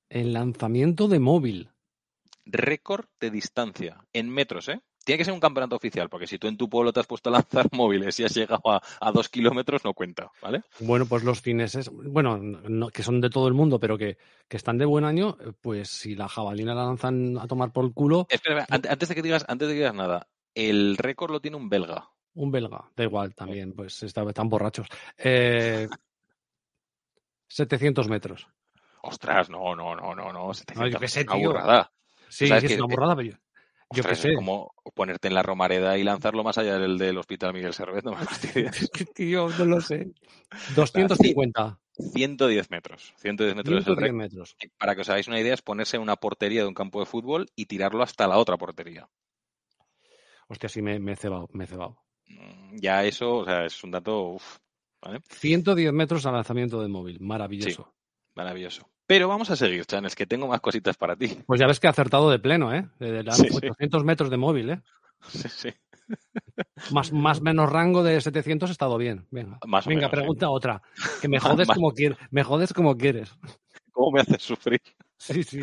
El lanzamiento de móvil. Récord de distancia. En metros, ¿eh? Tiene que ser un campeonato oficial, porque si tú en tu pueblo te has puesto a lanzar móviles y has llegado a, a dos kilómetros, no cuenta, ¿vale? Bueno, pues los fineses, bueno, no- que son de todo el mundo, pero que, que están de buen año, pues si la jabalina la lanzan a tomar por el culo, Espera, espera, ante- antes de que digas, antes de que digas nada, el récord lo tiene un belga. un belga, da igual también, pues está- están borrachos. Eh, 700 metros. Ostras, no, no, no, no, no. 700 yo qué sé, tío. burrada. Sí, ¿Sabes sí, es que- una borrada, pero yo, yo qué Ostras, sé. Es como ponerte en la Romareda y lanzarlo más allá del, del Hospital Miguel Servet. No me fastidies. Tío, no lo sé. 250. 110 metros. 110 metros es el 110 récord. metros. Para que os hagáis una idea, es ponerse en una portería de un campo de fútbol y tirarlo hasta la otra portería. Hostia, sí, me, me he cebado, me he cebado. Mm, Ya eso, o sea, es un dato uf, 110 metros al lanzamiento de móvil, maravilloso. maravilloso. Pero vamos a seguir, Chanes, que tengo más cositas para ti. Pues ya ves que he acertado de pleno, ¿eh? De, de Sí, sí. 800 metros de móvil, ¿eh? Sí, sí. Más, más menos rango de 700 he estado bien. Venga, Más Venga menos, sí. pregunta otra. Que me jodes como quieres. Me jodes como quieres. ¿Cómo me haces sufrir? Sí, sí.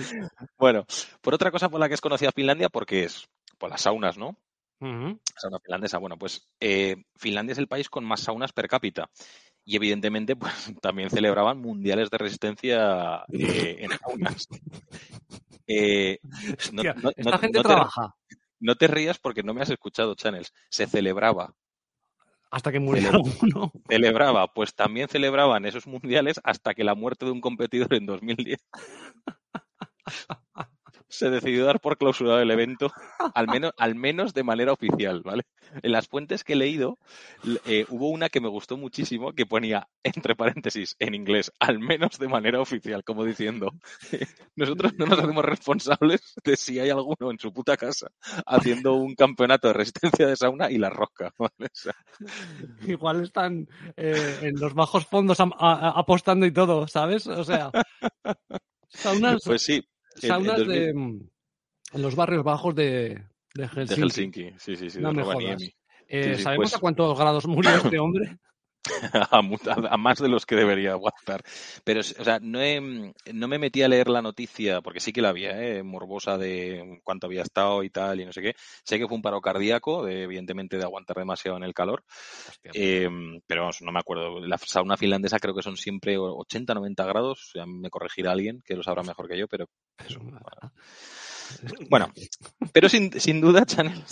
Bueno, por otra cosa por la que es conocida Finlandia, porque es por las saunas, ¿no? Sauna finlandesa. Bueno, pues eh, Finlandia es el país con más saunas per cápita. Y evidentemente, pues también celebraban mundiales de resistencia eh, en saunas. Eh, no, Hostia, no- esta no- gente te, trabaja no te rías porque no me has escuchado, Channels. Se celebraba. hasta que muriera uno. Celebraba, pues también celebraban esos mundiales hasta que la muerte de un competidor en 2010 se decidió dar por clausurado el evento, al menos, al menos de manera oficial, ¿vale? En las fuentes que he leído, eh, hubo una que me gustó muchísimo que ponía, entre paréntesis, en inglés, al menos de manera oficial, como diciendo, nosotros no nos hacemos responsables de si hay alguno en su puta casa haciendo un campeonato de resistencia de sauna y la rosca, ¿vale? O sea, Igual están eh, en los bajos fondos am- a- a- apostando y todo, ¿sabes? O sea, saunas, pues sí. En- en saunas 2000 de, mm, en los barrios bajos de, de Helsinki. De Helsinki, sí, sí, sí, No de me Rovaniemi. jodas. Eh, Sí, sí, ¿Sabemos pues- a cuántos grados murió este hombre? a, más de los que debería aguantar. Pero, o sea, no, he- no me metí a leer la noticia, porque sí que la había, ¿eh? morbosa de cuánto había estado y tal, y no sé qué. Sé que fue un paro cardíaco, de- evidentemente de aguantar demasiado en el calor. Eh, pero vamos, no me acuerdo. La sauna finlandesa creo que son siempre 80, 90 grados. Ya me corregirá alguien que lo sabrá mejor que yo, pero eso. Bueno, pero sin, sin duda, Chanel,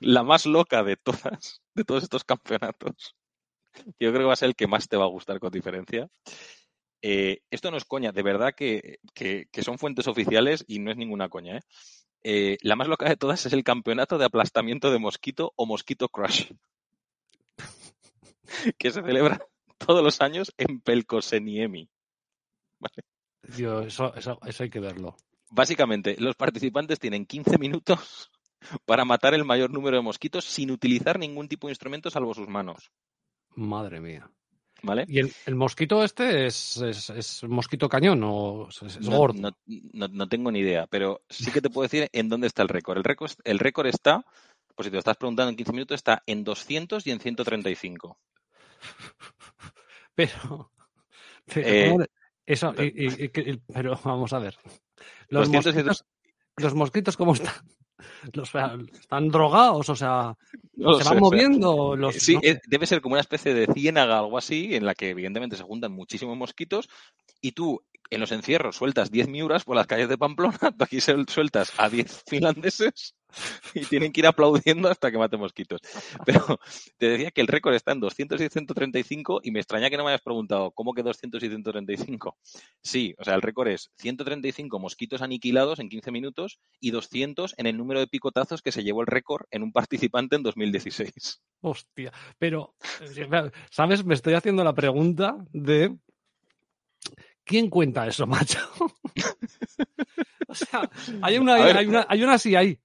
la más loca de todas, de todos estos campeonatos, yo creo que va a ser el que más te va a gustar con diferencia. Eh, esto no es coña, de verdad que, que- que son fuentes oficiales y no es ninguna coña. ¿eh? Eh, la más loca de todas es el campeonato de aplastamiento de mosquito o mosquito crush, que se celebra todos los años en Pelkoseniemi. Tío, eso, eso, eso hay que verlo. Básicamente, los participantes tienen 15 minutos para matar el mayor número de mosquitos sin utilizar ningún tipo de instrumento salvo sus manos. Madre mía. ¿Vale? ¿Y el, el mosquito este es, es, es mosquito cañón o es, es No, gordo? no- no- no tengo ni idea, pero sí que te puedo decir en dónde está el récord. El récord, el récord está, pues si te lo estás preguntando en 15 minutos, está en 200 y en 135. Pero, pero, Eh, ¿cómo de- eso, y- y- y que- pero vamos a ver. Los 200 y mosquitos, los mosquitos ¿cómo están? Los, ¿Están drogados? O sea, No ¿se sé, van o sea, moviendo? Los, Sí, no es- debe ser como una especie de ciénaga o algo así, en la que evidentemente se juntan muchísimos mosquitos y tú en los encierros sueltas 10 miuras por las calles de Pamplona, aquí suel- sueltas a 10 finlandeses y tienen que ir aplaudiendo hasta que maten mosquitos. Pero te decía que el récord está en 200 y 135 y me extraña que no me hayas preguntado cómo que 200 y 135. Sí, o sea, el récord es 135 mosquitos aniquilados en 15 minutos y 200 en el número de picotazos que se llevó el récord en un participante en 2016. Hostia, pero, ¿sabes? Me estoy haciendo la pregunta de ¿quién cuenta eso, macho? o sea, hay una, hay una, hay una así ahí.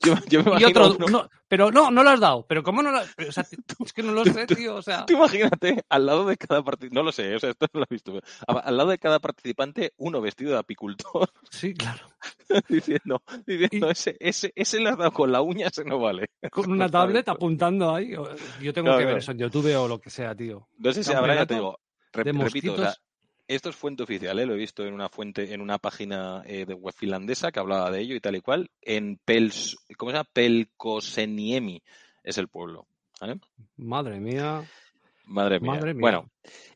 Yo, yo me Y otro, uno- no, pero no, no lo has dado. Pero ¿cómo no lo has o sea, Es que no lo sé, tío. O sea, Tú imagínate al lado de cada participante, no lo sé, o sea, esto no lo he visto, al lado de cada participante, uno vestido de apicultor sí, claro. diciendo, diciendo ese, ese, ese le has dado con la uña, ese no vale. Con una tablet apuntando ahí. Yo tengo Claro, que ver claro. eso en YouTube o lo que sea, tío. No sé si habrá, ya te digo, repito, o sea. Esto es fuente oficial, ¿eh? lo he visto en una fuente, en una página eh, de web finlandesa que hablaba de ello y tal y cual, en Pels, ¿cómo se llama? Pelkoseniemi es el pueblo, ¿vale? Madre mía. Madre mía. Madre mía. Bueno,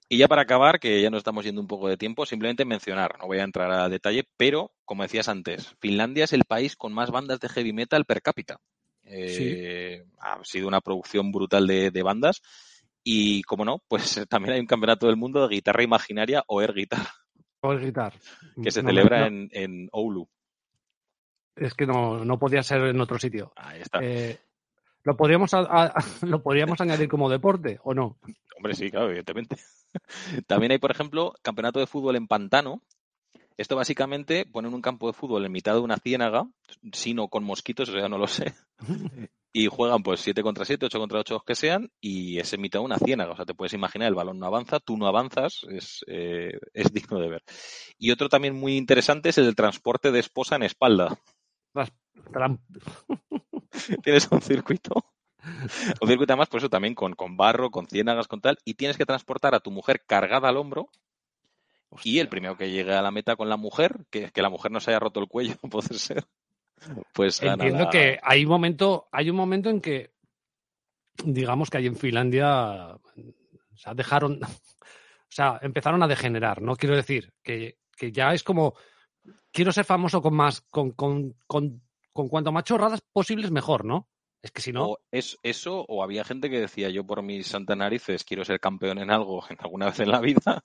y ya para acabar, que ya nos estamos yendo un poco de tiempo, simplemente mencionar, no voy a entrar a detalle, pero como decías antes, Finlandia es el país con más bandas de heavy metal per cápita. Eh, Ha sido una producción brutal de, de bandas y, como no, pues también hay un campeonato del mundo de guitarra imaginaria o air guitar Por gritar. que se No celebra no, en, en Oulu. Es que no, no podía ser en otro sitio. Ahí está. Eh, ¿lo, podríamos a- a- ¿Lo podríamos añadir como deporte o no? Hombre, sí, claro, evidentemente. También hay, por ejemplo, campeonato de fútbol en pantano. Esto básicamente ponen un campo de fútbol en mitad de una ciénaga, sino con mosquitos, o sea, no lo sé. Y juegan pues 7 contra 7, 8 contra 8 que sean, y es en mitad de una ciénaga. O sea, te puedes imaginar, el balón no avanza, tú no avanzas, es, eh, es digno de ver. Y otro también muy interesante es el del transporte de esposa en espalda. Tienes un circuito. Un circuito además, por eso también con, con barro, con ciénagas, con tal, y tienes que transportar a tu mujer cargada al hombro y el primero que llegue a la meta con la mujer, que, que la mujer no se haya roto el cuello, puede ser, pues Entiendo que hay un momento, hay un momento en que, digamos que ahí en Finlandia, o sea, dejaron, o sea, empezaron a degenerar, ¿no? Quiero decir, que, que ya es como, quiero ser famoso con más, con, con, con, con cuanto más chorradas posibles, mejor, ¿no? Es que si no, O es, eso, o había gente que decía, yo por mis santa narices quiero ser campeón en algo en alguna vez en la vida,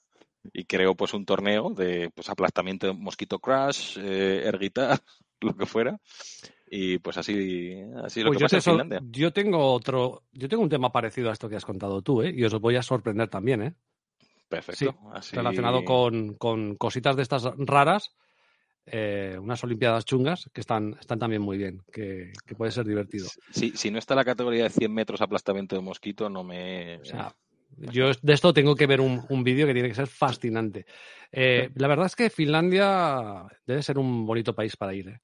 y creo pues un torneo de pues aplastamiento de mosquito crash, eh, air guitar, lo que fuera, y pues así, así lo pues que pasa en sor- Finlandia. yo tengo otro, yo tengo un tema parecido a esto que has contado tú, ¿eh? Y os voy a sorprender también, ¿eh? Perfecto. Sí, así- relacionado con, con cositas de estas raras, eh, unas Olimpiadas chungas que están, están también muy bien, que, que puede ser divertido. Sí, si no está la categoría de 100 metros aplastamiento de mosquito, no me... O sea, yo de esto tengo que ver un, un vídeo que tiene que ser fascinante. Eh, la verdad es que Finlandia debe ser un bonito país para ir. ¿eh?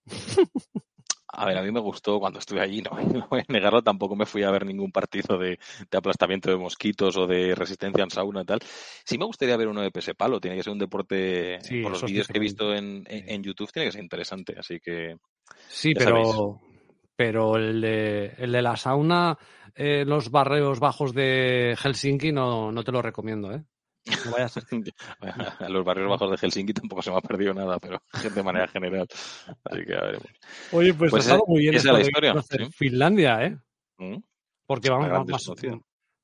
A ver, a mí me gustó cuando estuve allí, no, no voy a negarlo, tampoco me fui a ver ningún partido de, de aplastamiento de mosquitos o de resistencia en sauna y tal. Sí me gustaría ver uno de pese palo, tiene que ser un deporte, Sí, por los vídeos que he visto en, en- en YouTube, tiene que ser interesante, así que Sí, pero, pero el, de, el de la sauna, eh, los barrios bajos de Helsinki no, no te lo recomiendo. ¿eh? No vaya a ser que- a los barrios bajos de Helsinki tampoco se me ha perdido nada, pero de manera general. Así que a ver. Oye, pues, Pues ha muy bien esa la historia, sí. Finlandia, ¿eh? ¿Mm? Porque vamos más.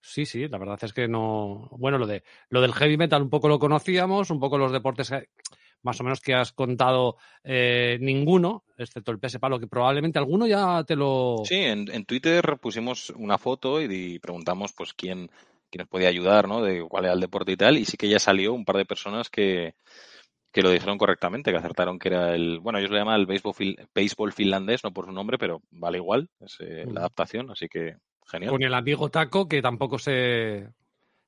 Sí, sí, la verdad es que no. Bueno, lo de lo del heavy metal un poco lo conocíamos, un poco los deportes que- más o menos que has contado eh, ninguno, excepto el PS Palo, que probablemente alguno ya te lo. Sí, en, en Twitter pusimos una foto y, preguntamos pues quién, quién nos podía ayudar, ¿no? De cuál era el deporte y tal. Y sí que ya salió un par de personas que, que lo dijeron correctamente, que acertaron que era el, bueno, ellos le llaman el béisbol, béisbol finlandés, no por su nombre, pero vale igual, es eh, Mm. la adaptación, así que genial. Con el amigo Taco, que tampoco se,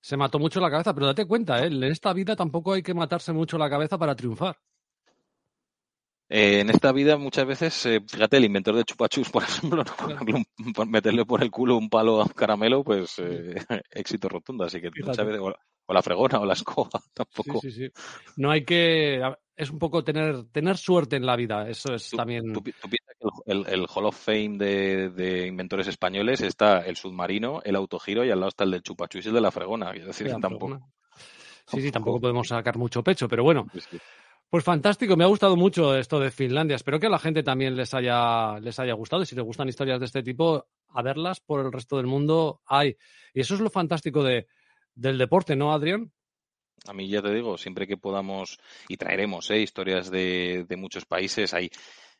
se mató mucho la cabeza, pero date cuenta, ¿eh? en esta vida tampoco hay que matarse mucho la cabeza para triunfar. Eh, en esta vida muchas veces, eh, fíjate, el inventor de chupachus, por ejemplo, ¿no? Un- por meterle por el culo un palo a un caramelo, pues eh, éxito rotundo, así que Fíjate. muchas veces, o la, o la fregona o la escoba, tampoco. Sí, sí, sí. No hay que. Es un poco tener, tener suerte en la vida. Eso es Tú- también. Tú, tú el, el- Hall of Fame de, de inventores españoles está el submarino, el autogiro y al lado está el del chupachus y el de la fregona. Es decir, que tampoco. Sí, sí, tampoco podemos sacar mucho pecho, pero bueno, Sí, sí. pues fantástico, me ha gustado mucho esto de Finlandia. Espero que a la gente también les haya, les haya gustado y si les gustan historias de este tipo, a verlas por el resto del mundo hay. Y eso es lo fantástico de, del deporte, ¿no, Adrián? A mí ya te digo, siempre que podamos, y traeremos ¿eh? historias de, de muchos países, hay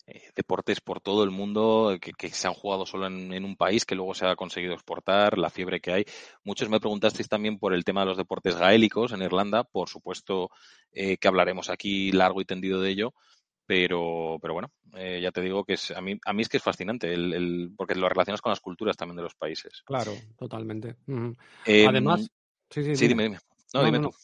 eh, deportes por todo el mundo que, que se han jugado solo en, en un país, que luego se ha conseguido exportar, la fiebre que hay. Muchos me preguntasteis también por el tema de los deportes gaélicos en Irlanda, por supuesto eh, que hablaremos aquí largo y tendido de ello. Pero, pero bueno, eh, ya te digo que es, a, mí, a mí es que es fascinante, el, el- porque lo relacionas con las culturas también de los países. Claro, totalmente. Em, Además, sí, sí, sí, dime. dime, dime. No, No, dime no, tú.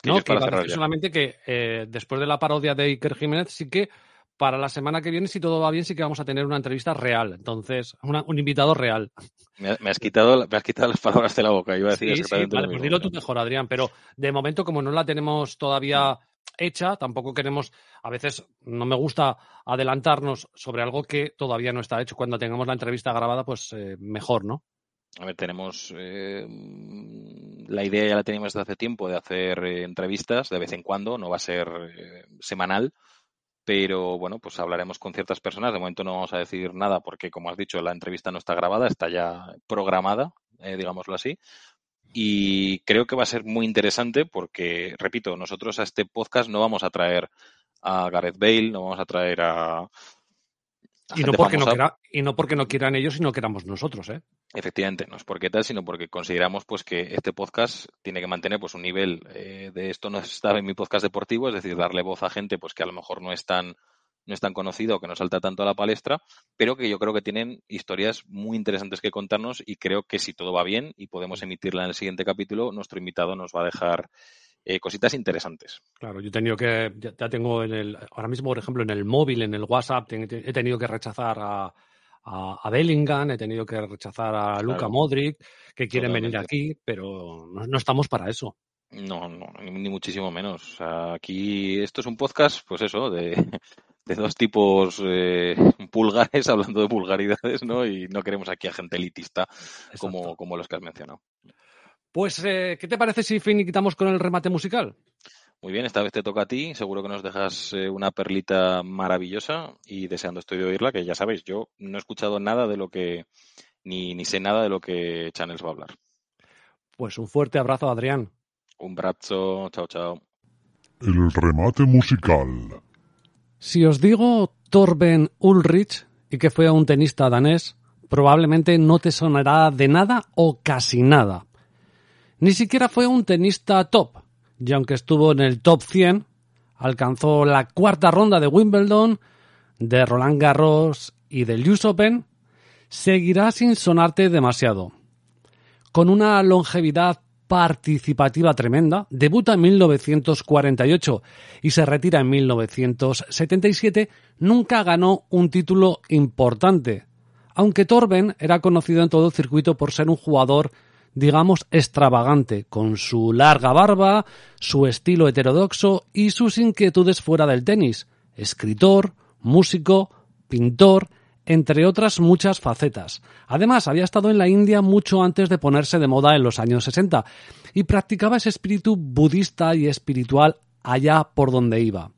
Que No, que solamente que eh, después de la parodia de Iker Jiménez, sí que para la semana que viene, si todo va bien, sí que vamos a tener una entrevista real. Entonces, una- un invitado real. Me, ha- me has quitado, me has quitado las palabras de la boca. Iba a decir Sí, vale, lo pues mismo. dilo tú mejor, Adrián. Pero de momento, como no la tenemos todavía hecha, tampoco queremos, a veces no me gusta adelantarnos sobre algo que todavía no está hecho. Cuando tengamos la entrevista grabada, pues eh, mejor, ¿no? A ver, tenemos eh, la idea ya la teníamos desde hace tiempo de hacer eh, entrevistas de vez en cuando, no va a ser semanal, pero bueno, pues hablaremos con ciertas personas. De momento no vamos a decir nada porque, como has dicho, la entrevista no está grabada, está ya programada, eh, digámoslo así. Y creo que va a ser muy interesante porque, repito, nosotros a este podcast no vamos a traer a Gareth Bale, no vamos a traer a Y no, porque no quiera- y no porque no quieran ellos, sino queramos nosotros, ¿eh? Efectivamente, no es porque tal, sino porque consideramos pues que este podcast tiene que mantener pues un nivel eh, de esto no está en mi podcast deportivo, es decir, darle voz a gente pues que a lo mejor no es tan no es tan conocido o que no salta tanto a la palestra, pero que yo creo que tienen historias muy interesantes que contarnos y creo que si todo va bien y podemos emitirla en el siguiente capítulo, nuestro invitado nos va a dejar eh, cositas interesantes. Claro, yo he tenido que, ya, ya tengo en el, ahora mismo, por ejemplo, en el móvil, en el WhatsApp, te- te- he tenido que rechazar a, a, a Bellingham, he tenido que rechazar a Luka Claro. Modric, que quieren venir aquí, pero no, no estamos para eso. No, no, ni, muchísimo menos. Aquí esto es un podcast, pues eso, de, de dos tipos eh, pulgares hablando de vulgaridades, ¿no? Y no queremos aquí a gente elitista como, como los que has mencionado. Pues, eh, ¿qué te parece si finiquitamos con el remate musical? Muy bien, esta vez te toca a ti. Seguro que nos dejas eh, una perlita maravillosa y deseando estoy de oírla, que ya sabéis, yo no he escuchado nada de lo que, ni, ni sé nada de lo que Channels va a hablar. Pues un fuerte abrazo, Adrián. Un brazo, chao, chao. El remate musical. Si os digo Torben Ulrich y que fue un tenista danés, probablemente no te sonará de nada o casi nada. Ni siquiera fue un tenista top, y aunque estuvo en el top 100, alcanzó la cuarta ronda de Wimbledon, de Roland Garros y del US Open, seguirá sin sonarte demasiado. Con una longevidad participativa tremenda, debuta en 1948 y se retira en 1977, nunca ganó un título importante, aunque Torben era conocido en todo el circuito por ser un jugador digamos extravagante, con su larga barba, su estilo heterodoxo y sus inquietudes fuera del tenis, escritor, músico, pintor, entre otras muchas facetas. Además, había estado en la India mucho antes de ponerse de moda en los años 60 y practicaba ese espíritu budista y espiritual allá por donde iba.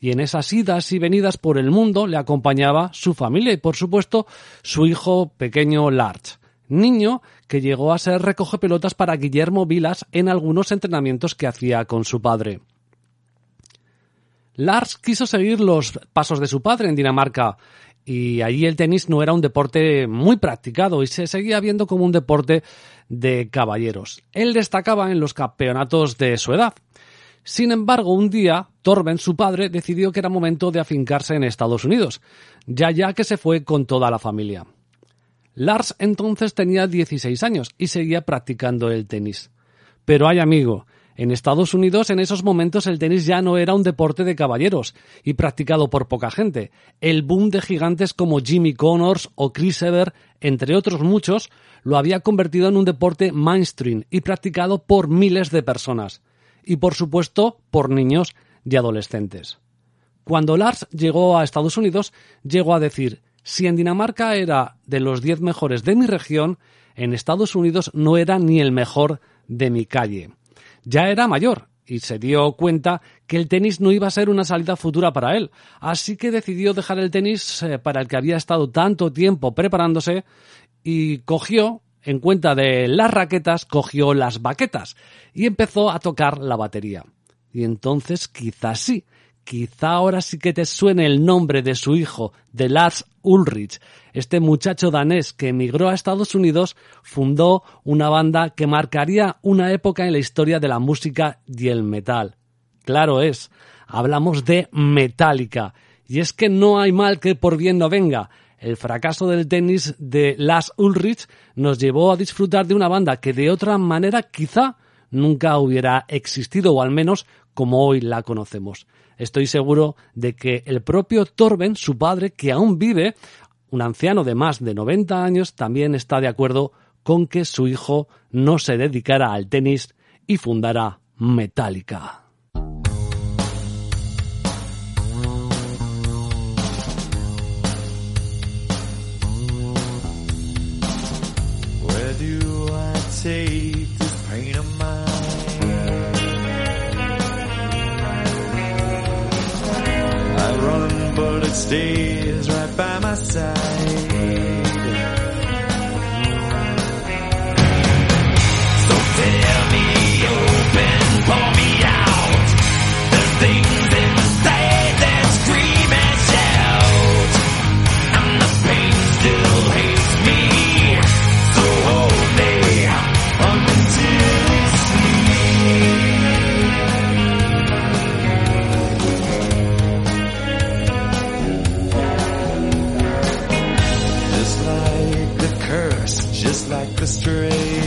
Y en esas idas y venidas por el mundo le acompañaba su familia y, por supuesto, su hijo pequeño Larch, niño que llegó a ser recoge pelotas para Guillermo Vilas en algunos entrenamientos que hacía con su padre. Lars quiso seguir los pasos de su padre en Dinamarca y allí el tenis no era un deporte muy practicado y se seguía viendo como un deporte de caballeros. Él destacaba en los campeonatos de su edad. Sin embargo, un día, Torben, su padre, decidió que era momento de afincarse en Estados Unidos, ya ya que se fue con toda la familia. Lars entonces tenía 16 años y seguía practicando el tenis. Pero hay amigo, en Estados Unidos en esos momentos el tenis ya no era un deporte de caballeros y practicado por poca gente. El boom de gigantes como Jimmy Connors o Chris Ever, entre otros muchos, lo había convertido en un deporte mainstream y practicado por miles de personas. Y por supuesto por niños y adolescentes. Cuando Lars llegó a Estados Unidos, llegó a decir, si en Dinamarca era de los diez mejores de mi región, en Estados Unidos no era ni el mejor de mi calle. Ya era mayor y se dio cuenta que el tenis no iba a ser una salida futura para él, así que decidió dejar el tenis eh, para el que había estado tanto tiempo preparándose y cogió, en cuenta de las raquetas, cogió las baquetas y empezó a tocar la batería. Y entonces quizás sí, quizá ahora sí que te suene el nombre de su hijo, de Lars Ulrich. Este muchacho danés que emigró a Estados Unidos fundó una banda que marcaría una época en la historia de la música y el metal. Claro es, hablamos de Metallica. Y es que no hay mal que por bien no venga. El fracaso del tenis de Lars Ulrich nos llevó a disfrutar de una banda que de otra manera quizá nunca hubiera existido, o al menos como hoy la conocemos. Estoy seguro de que el propio Torben, su padre, que aún vive, un anciano de más de 90 años, también está de acuerdo con que su hijo no se dedicara al tenis y fundara Metallica. Stays right by my side. orchestrate